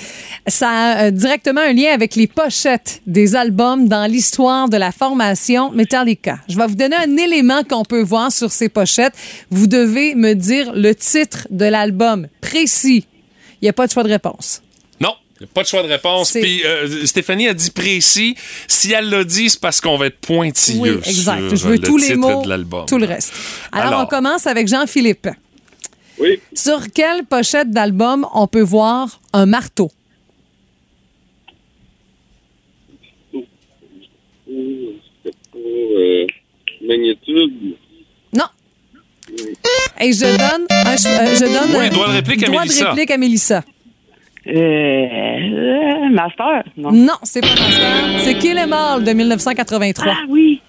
Ça a euh, directement un lien avec les pochettes des albums dans l'histoire de la formation Metallica. Je vais vous donner un élément qu'on peut voir sur ces pochettes. Vous devez me dire le titre de l'album précis. Il n'y a pas de choix de réponse. Pas de choix de réponse. Puis euh, Stéphanie a dit précis. Si elle l'a dit, c'est parce qu'on va être pointilleux Oui, exact. sur Je veux le tous les mots, de l'album. tout le reste. Alors, Alors. on commence avec Jean-Philippe. Oui. Sur quelle pochette d'album on peut voir un marteau? Euh, magnitude. Non. Et je donne, un euh, je donne Oui, euh, droit de réplique à droit de Mélissa. réplique à Mélissa. Euh, euh, master? Non. Non, c'est pas Master. C'est Kill Em All de 1983. Ah oui.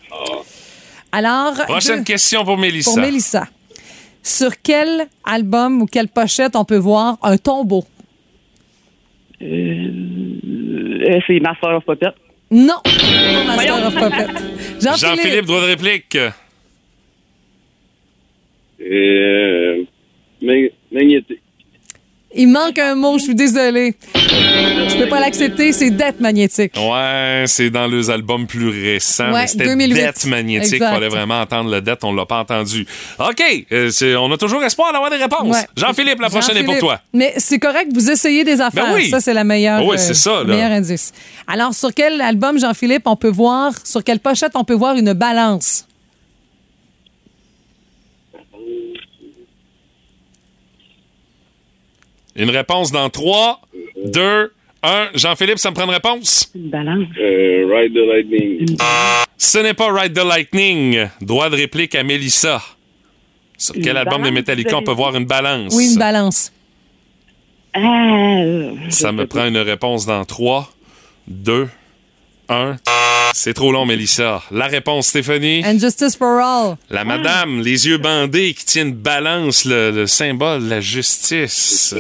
Alors, Prochaine deux- question pour Mélissa. pour Mélissa. Sur quel album ou quelle pochette on peut voir un tombeau? Euh, euh, c'est Master of Puppet. Non, pas Master of Puppet. Jean-Philippe. Jean-Philippe, droit de réplique. Euh, mag- magnétique. Il manque un mot, je suis désolée. Je peux pas l'accepter, c'est dette magnétique. Ouais, c'est dans les albums plus récents. Ouais, mais c'était 2008. Dette magnétique. Exact. fallait vraiment entendre le dette. On l'a pas entendu. OK. euh, on a toujours espoir d'avoir des réponses. Ouais. Jean-Philippe, la prochaine est pour toi. Mais c'est correct, vous essayez des affaires. Ben oui. Ça, c'est la meilleure. Oui, euh, c'est ça, le meilleur indice. Alors, sur quel album, Jean-Philippe, on peut voir, sur quelle pochette on peut voir une balance? Une réponse dans 3, 2, 1. Jean-Philippe, ça me prend une réponse? Une balance. Euh, Ride the Lightning. Ce n'est pas Ride the Lightning. Droit de réplique à Mélissa. Sur quel Une album de balance, Metallica vous on peut voir une balance? Oui, une balance. Ah, Ça me prend une réponse dans 3, 2, 1. C'est trop long, Mélissa. La réponse, Stéphanie? And Justice for All. La madame, les yeux bandés, qui tient une balance, le, le symbole de la justice.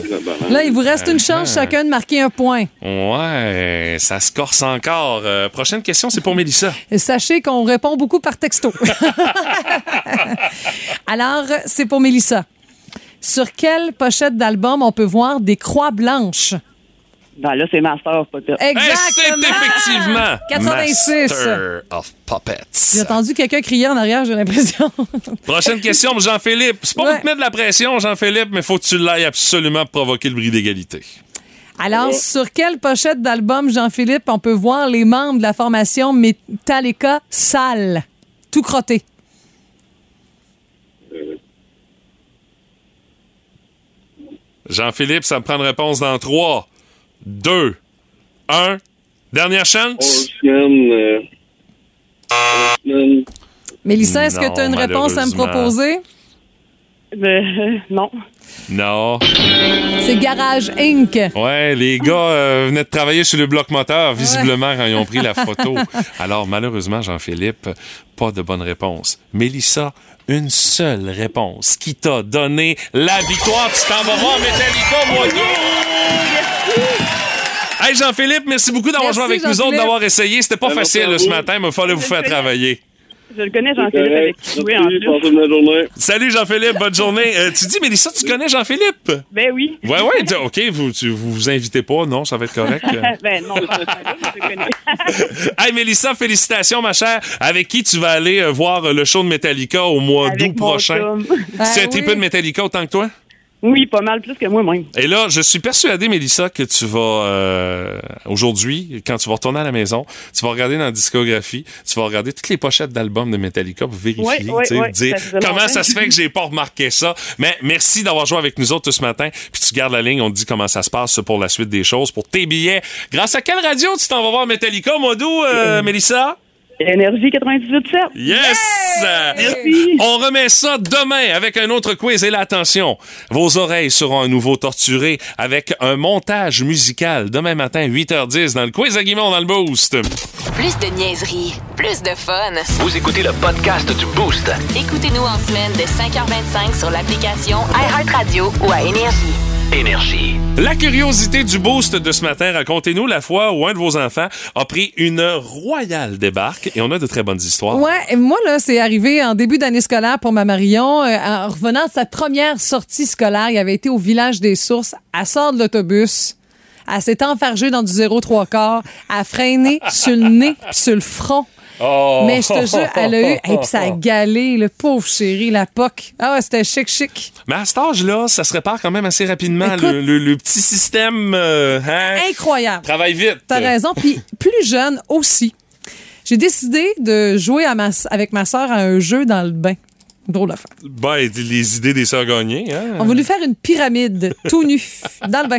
Là, il vous reste une chance Ah. chacun de marquer un point. Ouais, ça se corse encore. Euh, prochaine question, c'est pour Mélissa. Et sachez qu'on répond beaucoup par texto. [laughs] Alors, c'est pour Mélissa. Sur quelle pochette d'album on peut voir des croix blanches? Ben là, c'est Master, peut-être. Hey, Exactement! c'est effectivement 86. Master of Puppets. J'ai entendu quelqu'un crier en arrière, j'ai l'impression. [laughs] Prochaine question pour Jean-Philippe. C'est pas Ouais. pour te mettre de la pression, Jean-Philippe, mais faut que tu l'ailles absolument pour provoquer le bris d'égalité. Alors, sur quelle pochette d'album, Jean-Philippe, on peut voir les membres de la formation Metallica sales, tout crotté? Jean-Philippe, ça me prend une réponse dans 3, 2, 1. Dernière chance? Horseman, euh, Horseman, Mélissa, est-ce que tu as une réponse à me proposer? Ben, non. Non. C'est Garage Inc. Ouais, les gars euh, venaient de travailler sur le bloc moteur, visiblement, quand ils ont pris la [laughs] photo. Alors, malheureusement, Jean-Philippe, pas de bonne réponse. Mélissa, une seule réponse qui t'a donné la victoire. Tu t'en vas voir Metallica, moi, Hey Jean-Philippe, merci beaucoup d'avoir joué avec nous autres, d'avoir essayé. C'était pas Ben, facile ce matin, mais il fallait vous faire travailler. Je le connais, Jean-Philippe, correct. avec qui jouer en plus. Salut Jean-Philippe, bonne journée. Euh, tu dis, Mélissa, tu connais Jean-Philippe? Ben oui. Ouais, ouais, OK, vous, tu, vous vous invitez pas, non, ça va être correct. [laughs] ben non, je le connais. [laughs] Hey Mélissa, félicitations ma chère. Avec qui tu vas aller euh, voir le show de Metallica au mois d'août prochain? C'est un oui. triple de Metallica autant que toi? Oui, pas mal plus que moi-même. Et là, je suis persuadé, Mélissa, que tu vas euh, aujourd'hui, quand tu vas retourner à la maison, tu vas regarder dans la discographie, tu vas regarder toutes les pochettes d'albums de Metallica pour vérifier, tu sais, ouais, dire ça comment ça se fait que j'ai pas remarqué ça. Mais merci d'avoir joué avec nous autres ce matin. Puis tu gardes la ligne, on te dit comment ça se passe pour la suite des choses, pour tes billets. Grâce à quelle radio tu t'en vas voir Metallica, mois d'août, euh, Mélissa? Énergie 98.7. Yes! Merci. On remet ça demain avec un autre quiz. Et là, attention, vos oreilles seront à nouveau torturées avec un montage musical demain matin, 8h10, dans le quiz à Guimond dans le Boost. Plus de niaiserie, plus de fun. Vous écoutez le podcast du Boost. Écoutez-nous en semaine de 5h25 sur l'application iHeartRadio ou à Énergie. Énergie. La curiosité du Boost de ce matin, racontez-nous la fois où un de vos enfants a pris une royale débarque. Et on a de très bonnes histoires. Ouais, et moi, là, c'est arrivé en début d'année scolaire pour ma Marion. Euh, en revenant de sa première sortie scolaire, il avait été au village des Sources. Elle sort de l'autobus. Elle s'est enfargée dans du 0,3 quarts. Elle a freiné sur le nez puis sur le front. Oh! Mais je te jure, elle a eu. Et puis ça a [laughs] galé, le pauvre chéri, la poque. Ah ouais, c'était chic, chic. Mais à cet âge-là, ça se répare quand même assez rapidement. Écoute- le, le- le petit système euh, hein, Incroyable. travaille vite. T'as raison. Puis plus jeune aussi, j'ai décidé de jouer à ma- avec ma sœur à un jeu dans le bain. Drôle d'affaire. Ben, les idées des sœurs gagnées. Hein? On voulu faire une pyramide tout nu dans le bain.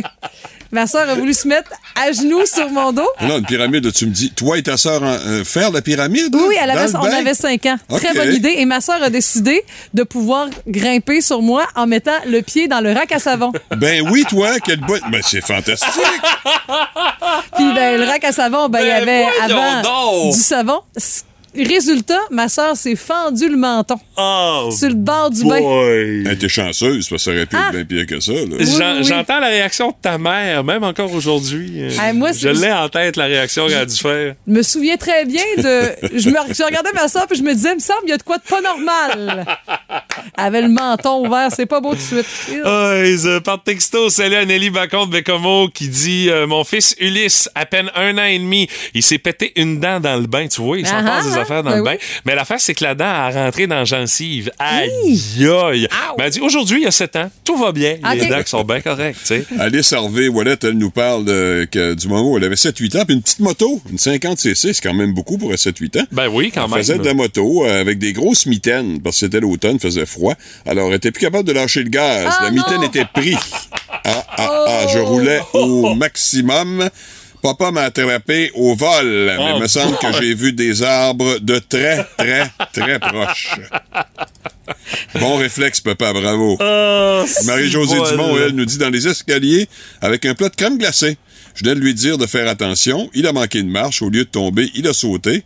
Ma sœur a voulu se mettre à genoux sur mon dos. Là, une pyramide, tu me dis, toi et ta sœur, hein, euh, faire la pyramide? Oui, elle avait, on avait 5 ans. Très bonne idée. Et ma sœur a décidé de pouvoir grimper sur moi en mettant le pied dans le rack à savon. Ben oui, toi, quelle bonne. Ben c'est fantastique. Puis ben, le rack à savon, ben, il y Ben avait avant donc! du savon. Résultat, ma sœur s'est fendue le menton Oh, sur le bord du bain. Elle était chanceuse, parce que ça aurait pu Ah! être bien pire que ça. Là. Oui. J'entends la réaction de ta mère, même encore aujourd'hui. Euh, Ah, je c'est- l'ai en tête, la réaction qu'elle a dû faire. Je me souviens très bien de. Je, me... je regardais ma soeur puis je me disais, il me semble, il y a de quoi de pas normal. Elle avait le menton ouvert, c'est pas beau tout de suite. Ah, euh, par texto, salut à Nelly Bacon de Bécomo qui dit euh, Mon fils Ulysse, à peine un an et demi, il s'est pété une dent dans le bain. Tu vois, il s'en Ah, passe des ah, affaires dans ben le bain. oui. Mais l'affaire, c'est que la dent a rentré dans la gencive. Aïe, aïe. Mais elle dit Aujourd'hui, il y a 7 ans, tout va bien. Les dents qui sont bien correctes, tu sais. [laughs] Alice Harvey, Wallet, elle nous parle de- que, du moment où elle avait 7-8 ans, puis une petite moto, une 50cc, c'est quand même beaucoup pour 7-8 ans. Ben oui, quand Elle même. faisait de la moto euh, avec des grosses mitaines, parce que c'était l'automne, faisait froid. Alors, elle était plus capable de lâcher le gaz. Ah, la mitaine non! était prise. Ah, ah, ah, je roulais au maximum. Papa m'a attrapé au vol, mais il Oh, me semble que j'ai vu des arbres de très, très, très proches. Bon réflexe, papa, bravo. Oh, Marie-Josée Dumont, elle, nous dit dans les escaliers avec un plat de crème glacée. Je venais de lui dire de faire attention. Il a manqué de marche. Au lieu de tomber, il a sauté.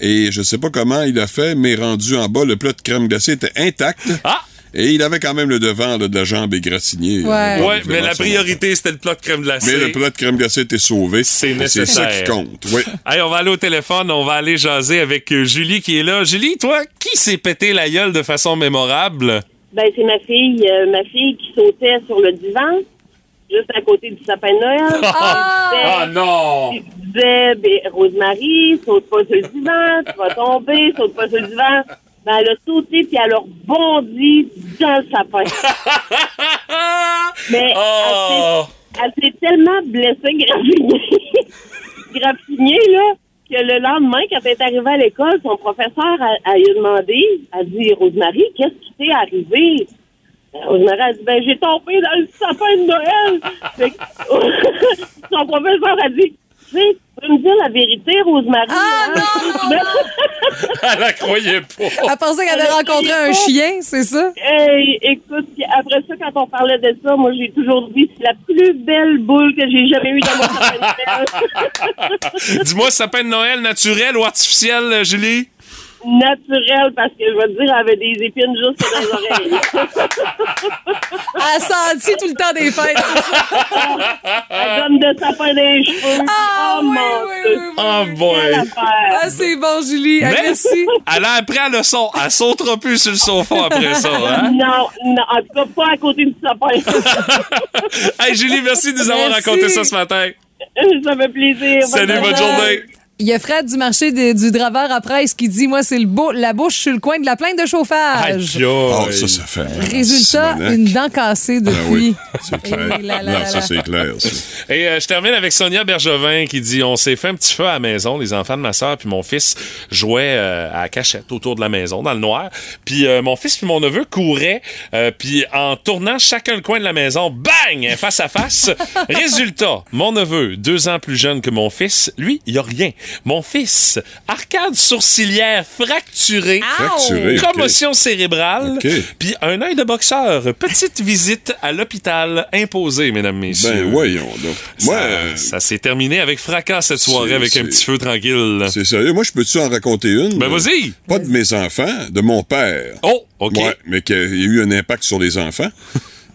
Et je sais pas comment il a fait, mais rendu en bas, le plat de crème glacée était intact. Ah! Et il avait quand même le devant là, de la jambe égratigné. Ouais. Euh, Ouais, mais la priorité, c'était le plat de crème glacée. Mais le plat de crème glacée était sauvé. C'est Et C'est ça nécessaire. qui compte. Oui. [laughs] Hey, on va aller au téléphone, on va aller jaser avec euh, Julie qui est là. Julie, toi, qui s'est pété la gueule de façon mémorable? Ben, c'est ma fille, euh, ma fille qui sautait sur le divan, juste à côté du sapin de Noël. [laughs] Ah non! Je disais, ben, Rosemary, saute pas sur le divan, tu vas tomber, saute pas sur le divan. Ben, elle a sauté, puis elle a rebondi dans le sapin. [laughs] Mais Oh! elle s'est- elle s'est tellement blessée, graffinée, [laughs] graffinée, là, que le lendemain, quand elle est arrivée à l'école, son professeur, a, a lui a demandé, a dit, Rosemary, qu'est-ce qui t'est arrivé? Ben, Rosemary a dit, ben, j'ai tombé dans le sapin de Noël. [laughs] Son professeur a dit, tu sais, tu peux me dire la vérité, Rosemary? Ah, hein? [laughs] Elle la croyait pas. Elle pensait qu'elle avait rencontré un chien, c'est ça? Hey, écoute, après ça, quand on parlait de ça, moi, j'ai toujours dit, c'est la plus belle boule que j'ai jamais eue dans mon sapin de Noël. Dis-moi, sapin de Noël naturel ou artificiel, Julie? Naturel, parce que je vais te dire, elle avait des épines juste dans les oreilles. [laughs] Elle sentit tout le temps des fêtes. Elle donne de sapin des cheveux. Ah, oh oui, mon oui, Oh boy! Ah, c'est bon, Julie. Ah, Mais merci. elle a appris la leçon. Elle sautera plus sur le sofa après ça, hein? Non, non, en tout cas, pas à côté du sapin. [laughs] Hey, Julie, merci de nous avoir Merci. raconté ça ce matin. ça fait plaisir. Salut, bonne journée. Il y a Fred du marché de- du draveur à presse qui dit Moi, c'est le beau, la bouche sur le coin de la plainte de chauffage. Aïe, Oh, ça, ça fait. mal. Résultat, Simonac. une dent cassée Ah depuis. oui, c'est [laughs] clair. Et là, là, non, là, ça, c'est clair. ça. [laughs] Et euh, je termine avec Sonia Bergevin qui dit on s'est fait un petit feu à la maison, les enfants de ma soeur puis mon fils jouaient euh, à la cachette autour de la maison dans le noir. Puis euh, mon fils puis mon neveu couraient euh, puis en tournant chacun le coin de la maison, bang, face à face. [laughs] Résultat, mon neveu, deux ans plus jeune que mon fils, lui, il y a rien. Mon fils, arcade sourcilière fracturée, Fracturé, ok. commotion cérébrale, puis un œil de boxeur. Petite visite à l'hôpital imposée, mesdames, messieurs. Ben, voyons donc. Ça, Moi, euh, ça s'est terminé avec fracas cette soirée, avec un petit feu tranquille. c'est sérieux. Moi, je peux-tu en raconter une? Ben, vas-y. Pas de mes enfants, de mon père. Oh, OK. Ouais, mais qu'il y a eu un impact sur les enfants.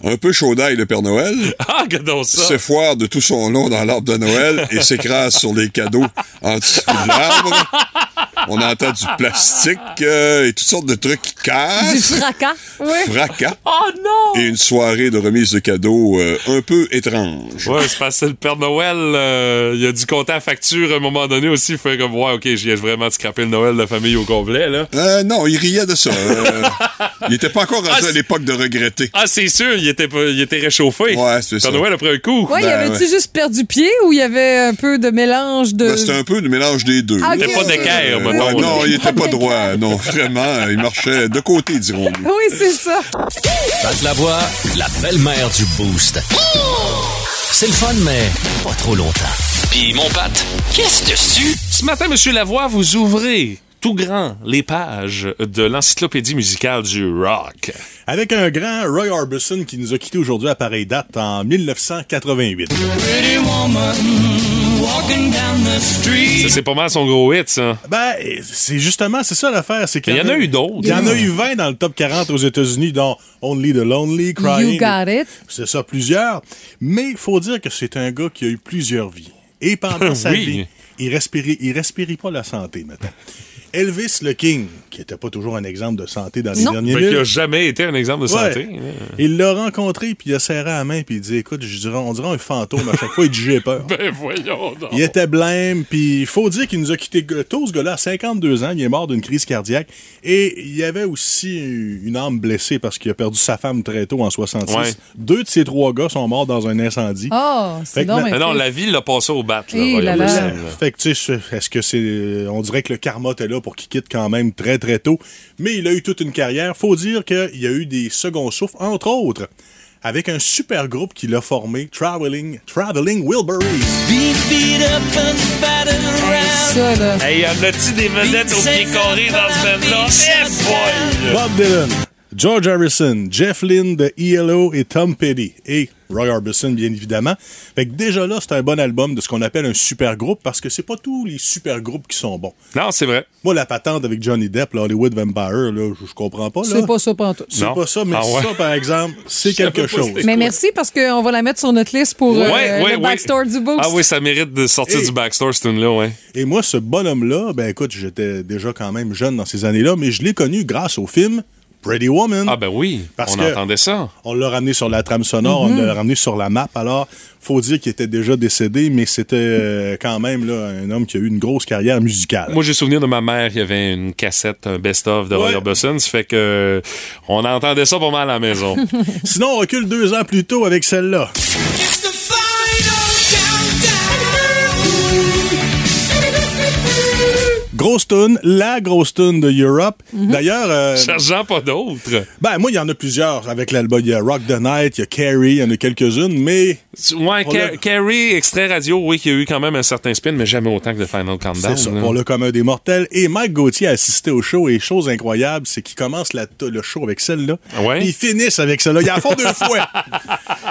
Un peu chaud d'ail, le Père Noël. [laughs] Ah, regardons ça. se foire de tout son long dans l'arbre de Noël et s'écrase sur les cadeaux en dessous de l'arbre. [laughs] On entend du plastique euh, et toutes sortes de trucs qui Du cassent. fracas. Oui. Fracas. Oh non! Et une soirée de remise de cadeaux euh, un peu étrange. Ouais, c'est parce que le Père Noël, euh, il a dû compter la facture à un moment donné aussi. Il fait comme, ouais, OK, j'y ai vraiment scraper le Noël de la famille au complet, là. Euh, non, il riait de ça. Euh, [laughs] il était pas encore rendu Ah, à l'époque de regretter. Ah, c'est sûr, il était, pas- il était réchauffé. Ouais, c'est ça. Père Noël après un coup. Ouais, y Ben, avait-tu ouais. juste perdu pied ou il y avait un peu de mélange de. Ben, C'était un peu le mélange des deux. Ah, là. ok, Il était pas d'équerre, Là. non, il était pas droit. Non, vraiment, il marchait de côté, dirons-nous. Oui, c'est ça. Pat Lavoie, la belle-mère du Boost. C'est le fun, mais pas trop longtemps. Puis mon Pat, qu'est-ce dessus? Ce matin, Monsieur Lavoie, vous ouvrez tout grand les pages de l'encyclopédie musicale du rock. Avec un grand Roy Orbison qui nous a quittés aujourd'hui à pareille date en 1988. Ça, c'est pas mal son gros hit, ça. Ben, c'est justement, c'est ça l'affaire. c'est qu'il Il y en a eu d'autres. Il y en a eu 20 dans le top 40 aux États-Unis, dont Only the Lonely, You Crying. got it. C'est ça, plusieurs. Mais il faut dire que c'est un gars qui a eu plusieurs vies. Et pendant [laughs] sa vie, il respirait, il respirait pas la santé, maintenant. Elvis le King, qui était pas toujours un exemple de santé dans les Non. derniers Fait qu'il a minutes. jamais été un exemple de Ouais. santé. Il l'a rencontré, puis il a serré la main, puis il dit Écoute, je dirais, on dirait un fantôme. À chaque fois, il dit J'ai peur. [laughs] Ben voyons donc. Il était blême, puis il faut dire qu'il nous a quitté tôt, ce gars-là, à 52 ans. Il est mort d'une crise cardiaque. Et il y avait aussi une âme blessée parce qu'il a perdu sa femme très tôt, en 66. Ouais. Deux de ces trois gars sont morts dans un incendie. Oh, c'est Mais non, triste. la ville l'a passé au bat. Là, Eh là là. Fait que, tu sais, est-ce que c'est. On dirait que le karma était là pour qu'il quitte quand même très, très tôt. Mais il a eu toute une carrière. Faut dire qu'il y a eu des seconds souffles, entre autres, avec un super groupe qu'il a formé, Traveling, Traveling Wilburys. Ça, là. Hey, y en a-tu des vedettes au pied carré dans ce band-là? Boy! Bob Dylan, George Harrison, Jeff Lynne de ELO et Tom Petty. Et Roy Orbison, bien évidemment. Fait que déjà là, c'est un bon album de ce qu'on appelle un super groupe parce que c'est pas tous les super groupes qui sont bons. Non, c'est vrai. Moi, la patente avec Johnny Depp, là, Hollywood Vampire, là, je, je comprends pas. là. C'est pas ça, tout. C'est pas ça, mais Ah ouais. ça, par exemple, c'est quelque chose. Mais merci parce qu'on va la mettre sur notre liste pour euh, Ouais, ouais, le ouais. backstore du boost. Ah oui, ça mérite de sortir du backstore, cette tune-là, ouais. Et moi, ce bonhomme-là, ben écoute, j'étais déjà quand même jeune dans ces années-là, mais je l'ai connu grâce au film Pretty Woman. Ah ben oui, Parce on que- entendait ça. On l'a ramené sur la trame sonore, on l'a ramené sur la map. Alors, faut dire qu'il était déjà décédé, mais c'était euh, quand même là, un homme qui a eu une grosse carrière musicale. Moi, j'ai souvenir de ma mère, il y avait une cassette, un best-of de Roy Ouais. Orbison. Ça fait que on entendait ça pas mal à la maison. [laughs] Sinon, on recule deux ans plus tôt avec celle-là. Grosse tune, la grosse tune de Europe. D'ailleurs, euh, Cherchant pas d'autres. ben moi il y en a plusieurs avec l'album. Il y a Rock the Night, il y a Carrie, il y en a quelques-unes, mais Ouais, Car- Carrie, extrait radio, oui, qui a eu quand même un certain spin, mais jamais autant que le Final Countdown. c'est pour le commun des mortels. Et Mike Gauthier a assisté au show et chose incroyable, c'est qu'il commence la- le show avec celle-là, Ouais. puis ils finissent avec celle-là. Il en font deux fois. [laughs]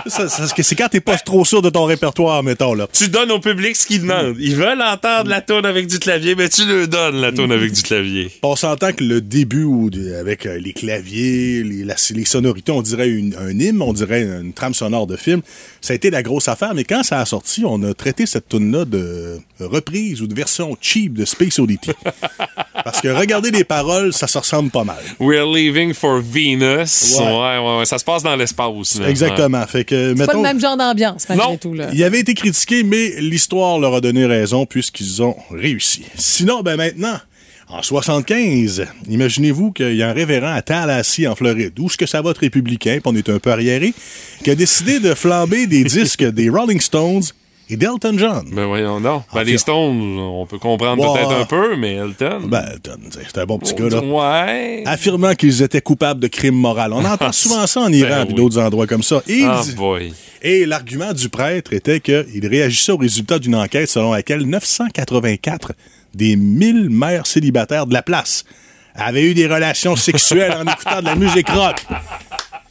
C'est quand t'es pas trop sûr de ton répertoire, mettons là. Tu donnes au public ce qu'ils demandent. Ils veulent entendre la tune avec du clavier, mais tu leur donnes la tune avec du clavier. On s'entend que le début où, de- avec euh, les claviers, les, la- les sonorités, on dirait une- un hymne, on dirait une trame sonore de film. Ça a été la grosse affaire, mais quand ça a sorti, on a traité cette tune-là de reprise ou de version cheap de Space Oddity. [laughs] Parce que regardez les paroles, ça se ressemble pas mal. We're leaving for Venus. Ouais. Ouais, ouais, ouais. Ça se passe dans l'espace. Exactement. Fait que, C'est pas mettons, le même genre d'ambiance, malgré Non. tout. Là. il avait été critiqué, mais l'histoire leur a donné raison puisqu'ils ont réussi. Sinon, ben maintenant, en 75, imaginez-vous qu'il y a un révérend à Tallahassee, en Floride, où ce que ça va être républicain, puis on est un peu arriéré, qui a décidé de flamber des [laughs] disques des Rolling Stones et d'Elton John. Ben voyons, non. Ben, En les Stones, on peut comprendre Ouais. peut-être un peu, mais Elton. Ben, Elton, c'est un bon petit gars, là. Ouais. Affirmant qu'ils étaient coupables de crimes moraux. On entend [laughs] souvent ça en Iran Ben et oui. d'autres endroits comme ça. Et Ah boy. Et l'argument du prêtre était qu'il réagissait au résultat d'une enquête selon laquelle 984 des 1000 mères célibataires de la place avaient eu des relations sexuelles en écoutant de la musique rock.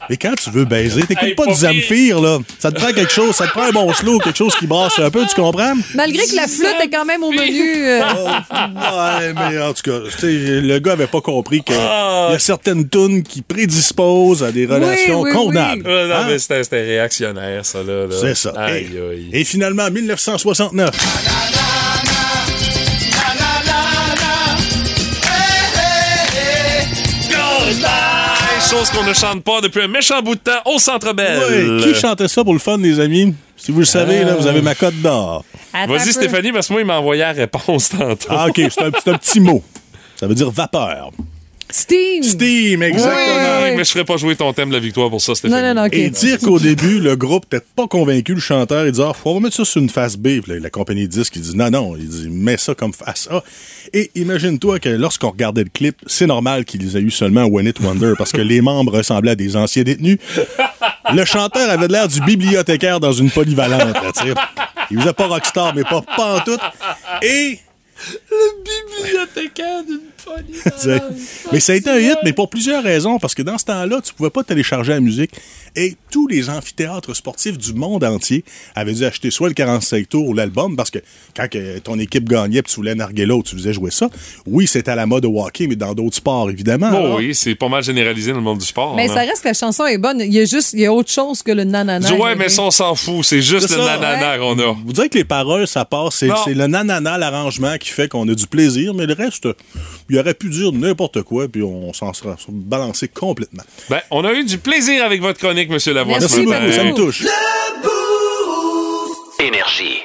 Et quand tu veux baiser, t'écoutes Hey, pas pas du Zamfir, là. Ça te prend quelque chose, ça te prend un bon slow, quelque chose qui brasse un peu, tu comprends? Malgré que la flûte est quand même au menu. euh, Ouais, mais en tout cas, le gars avait pas compris qu'il Ah. y a certaines tunes qui prédisposent à des relations oui, convenables. Non, Hein? mais c'était réactionnaire, ça, là. là. C'est ça. Aïe, et, et finalement, 1969. Chose qu'on ne chante pas depuis un méchant bout de temps au Centre Bell. Ouais, qui chantait ça pour le fun, les amis? Si vous le savez, là, vous avez ma cote d'or. Vas-y. Stéphanie, parce que moi, il m'a envoyé la réponse tantôt. Ah, OK, c'est un, c'est un petit mot. Ça veut dire vapeur. Steam. Steam, exactement. Ouais. Mais je ferais pas jouer ton thème de la victoire pour ça, Stéphanie. Non, non, non, OK. Et dire qu'au début, le groupe n'était pas convaincu, le chanteur, il dit Ah, on va mettre ça sur une face B. Puis là, la compagnie de disques, il dit Non, non, il dit Mets ça comme face A. Et imagine-toi que lorsqu'on regardait le clip, c'est normal qu'ils aient eu seulement When It Wonder parce que les membres ressemblaient à des anciens détenus. Le chanteur avait l'air du bibliothécaire dans une polyvalente, là. Il faisait pas rockstar, mais pas, pas en tout. Et Bibliothécaire d'une [laughs] Mais ça a été un hit, mais pour plusieurs raisons. Parce que dans ce temps-là, tu pouvais pas télécharger la musique. Et tous les amphithéâtres sportifs du monde entier avaient dû acheter soit le 45 tours ou l'album. Parce que quand que ton équipe gagnait puis tu voulais narguer l'autre, tu faisais jouer ça. Oui, c'était à la mode au hockey, mais dans d'autres sports, évidemment. Oh Alors, oui, c'est pas mal généralisé dans le monde du sport. Mais ça reste que la chanson est bonne. Il y a juste, il y a autre chose que le nanana. Dis, ouais, mais ça, on s'en fout. C'est juste le ça, nanana qu'on a. Vous direz que les paroles, ça passe. C'est Non. c'est le nanana, l'arrangement qui fait qu'on a du plaisir, mais le reste, il aurait pu dire n'importe quoi, puis on s'en sera balancé complètement. Ben, on a eu du plaisir avec votre chronique, Monsieur Lavoie. Merci beaucoup, ça me touche. Énergie.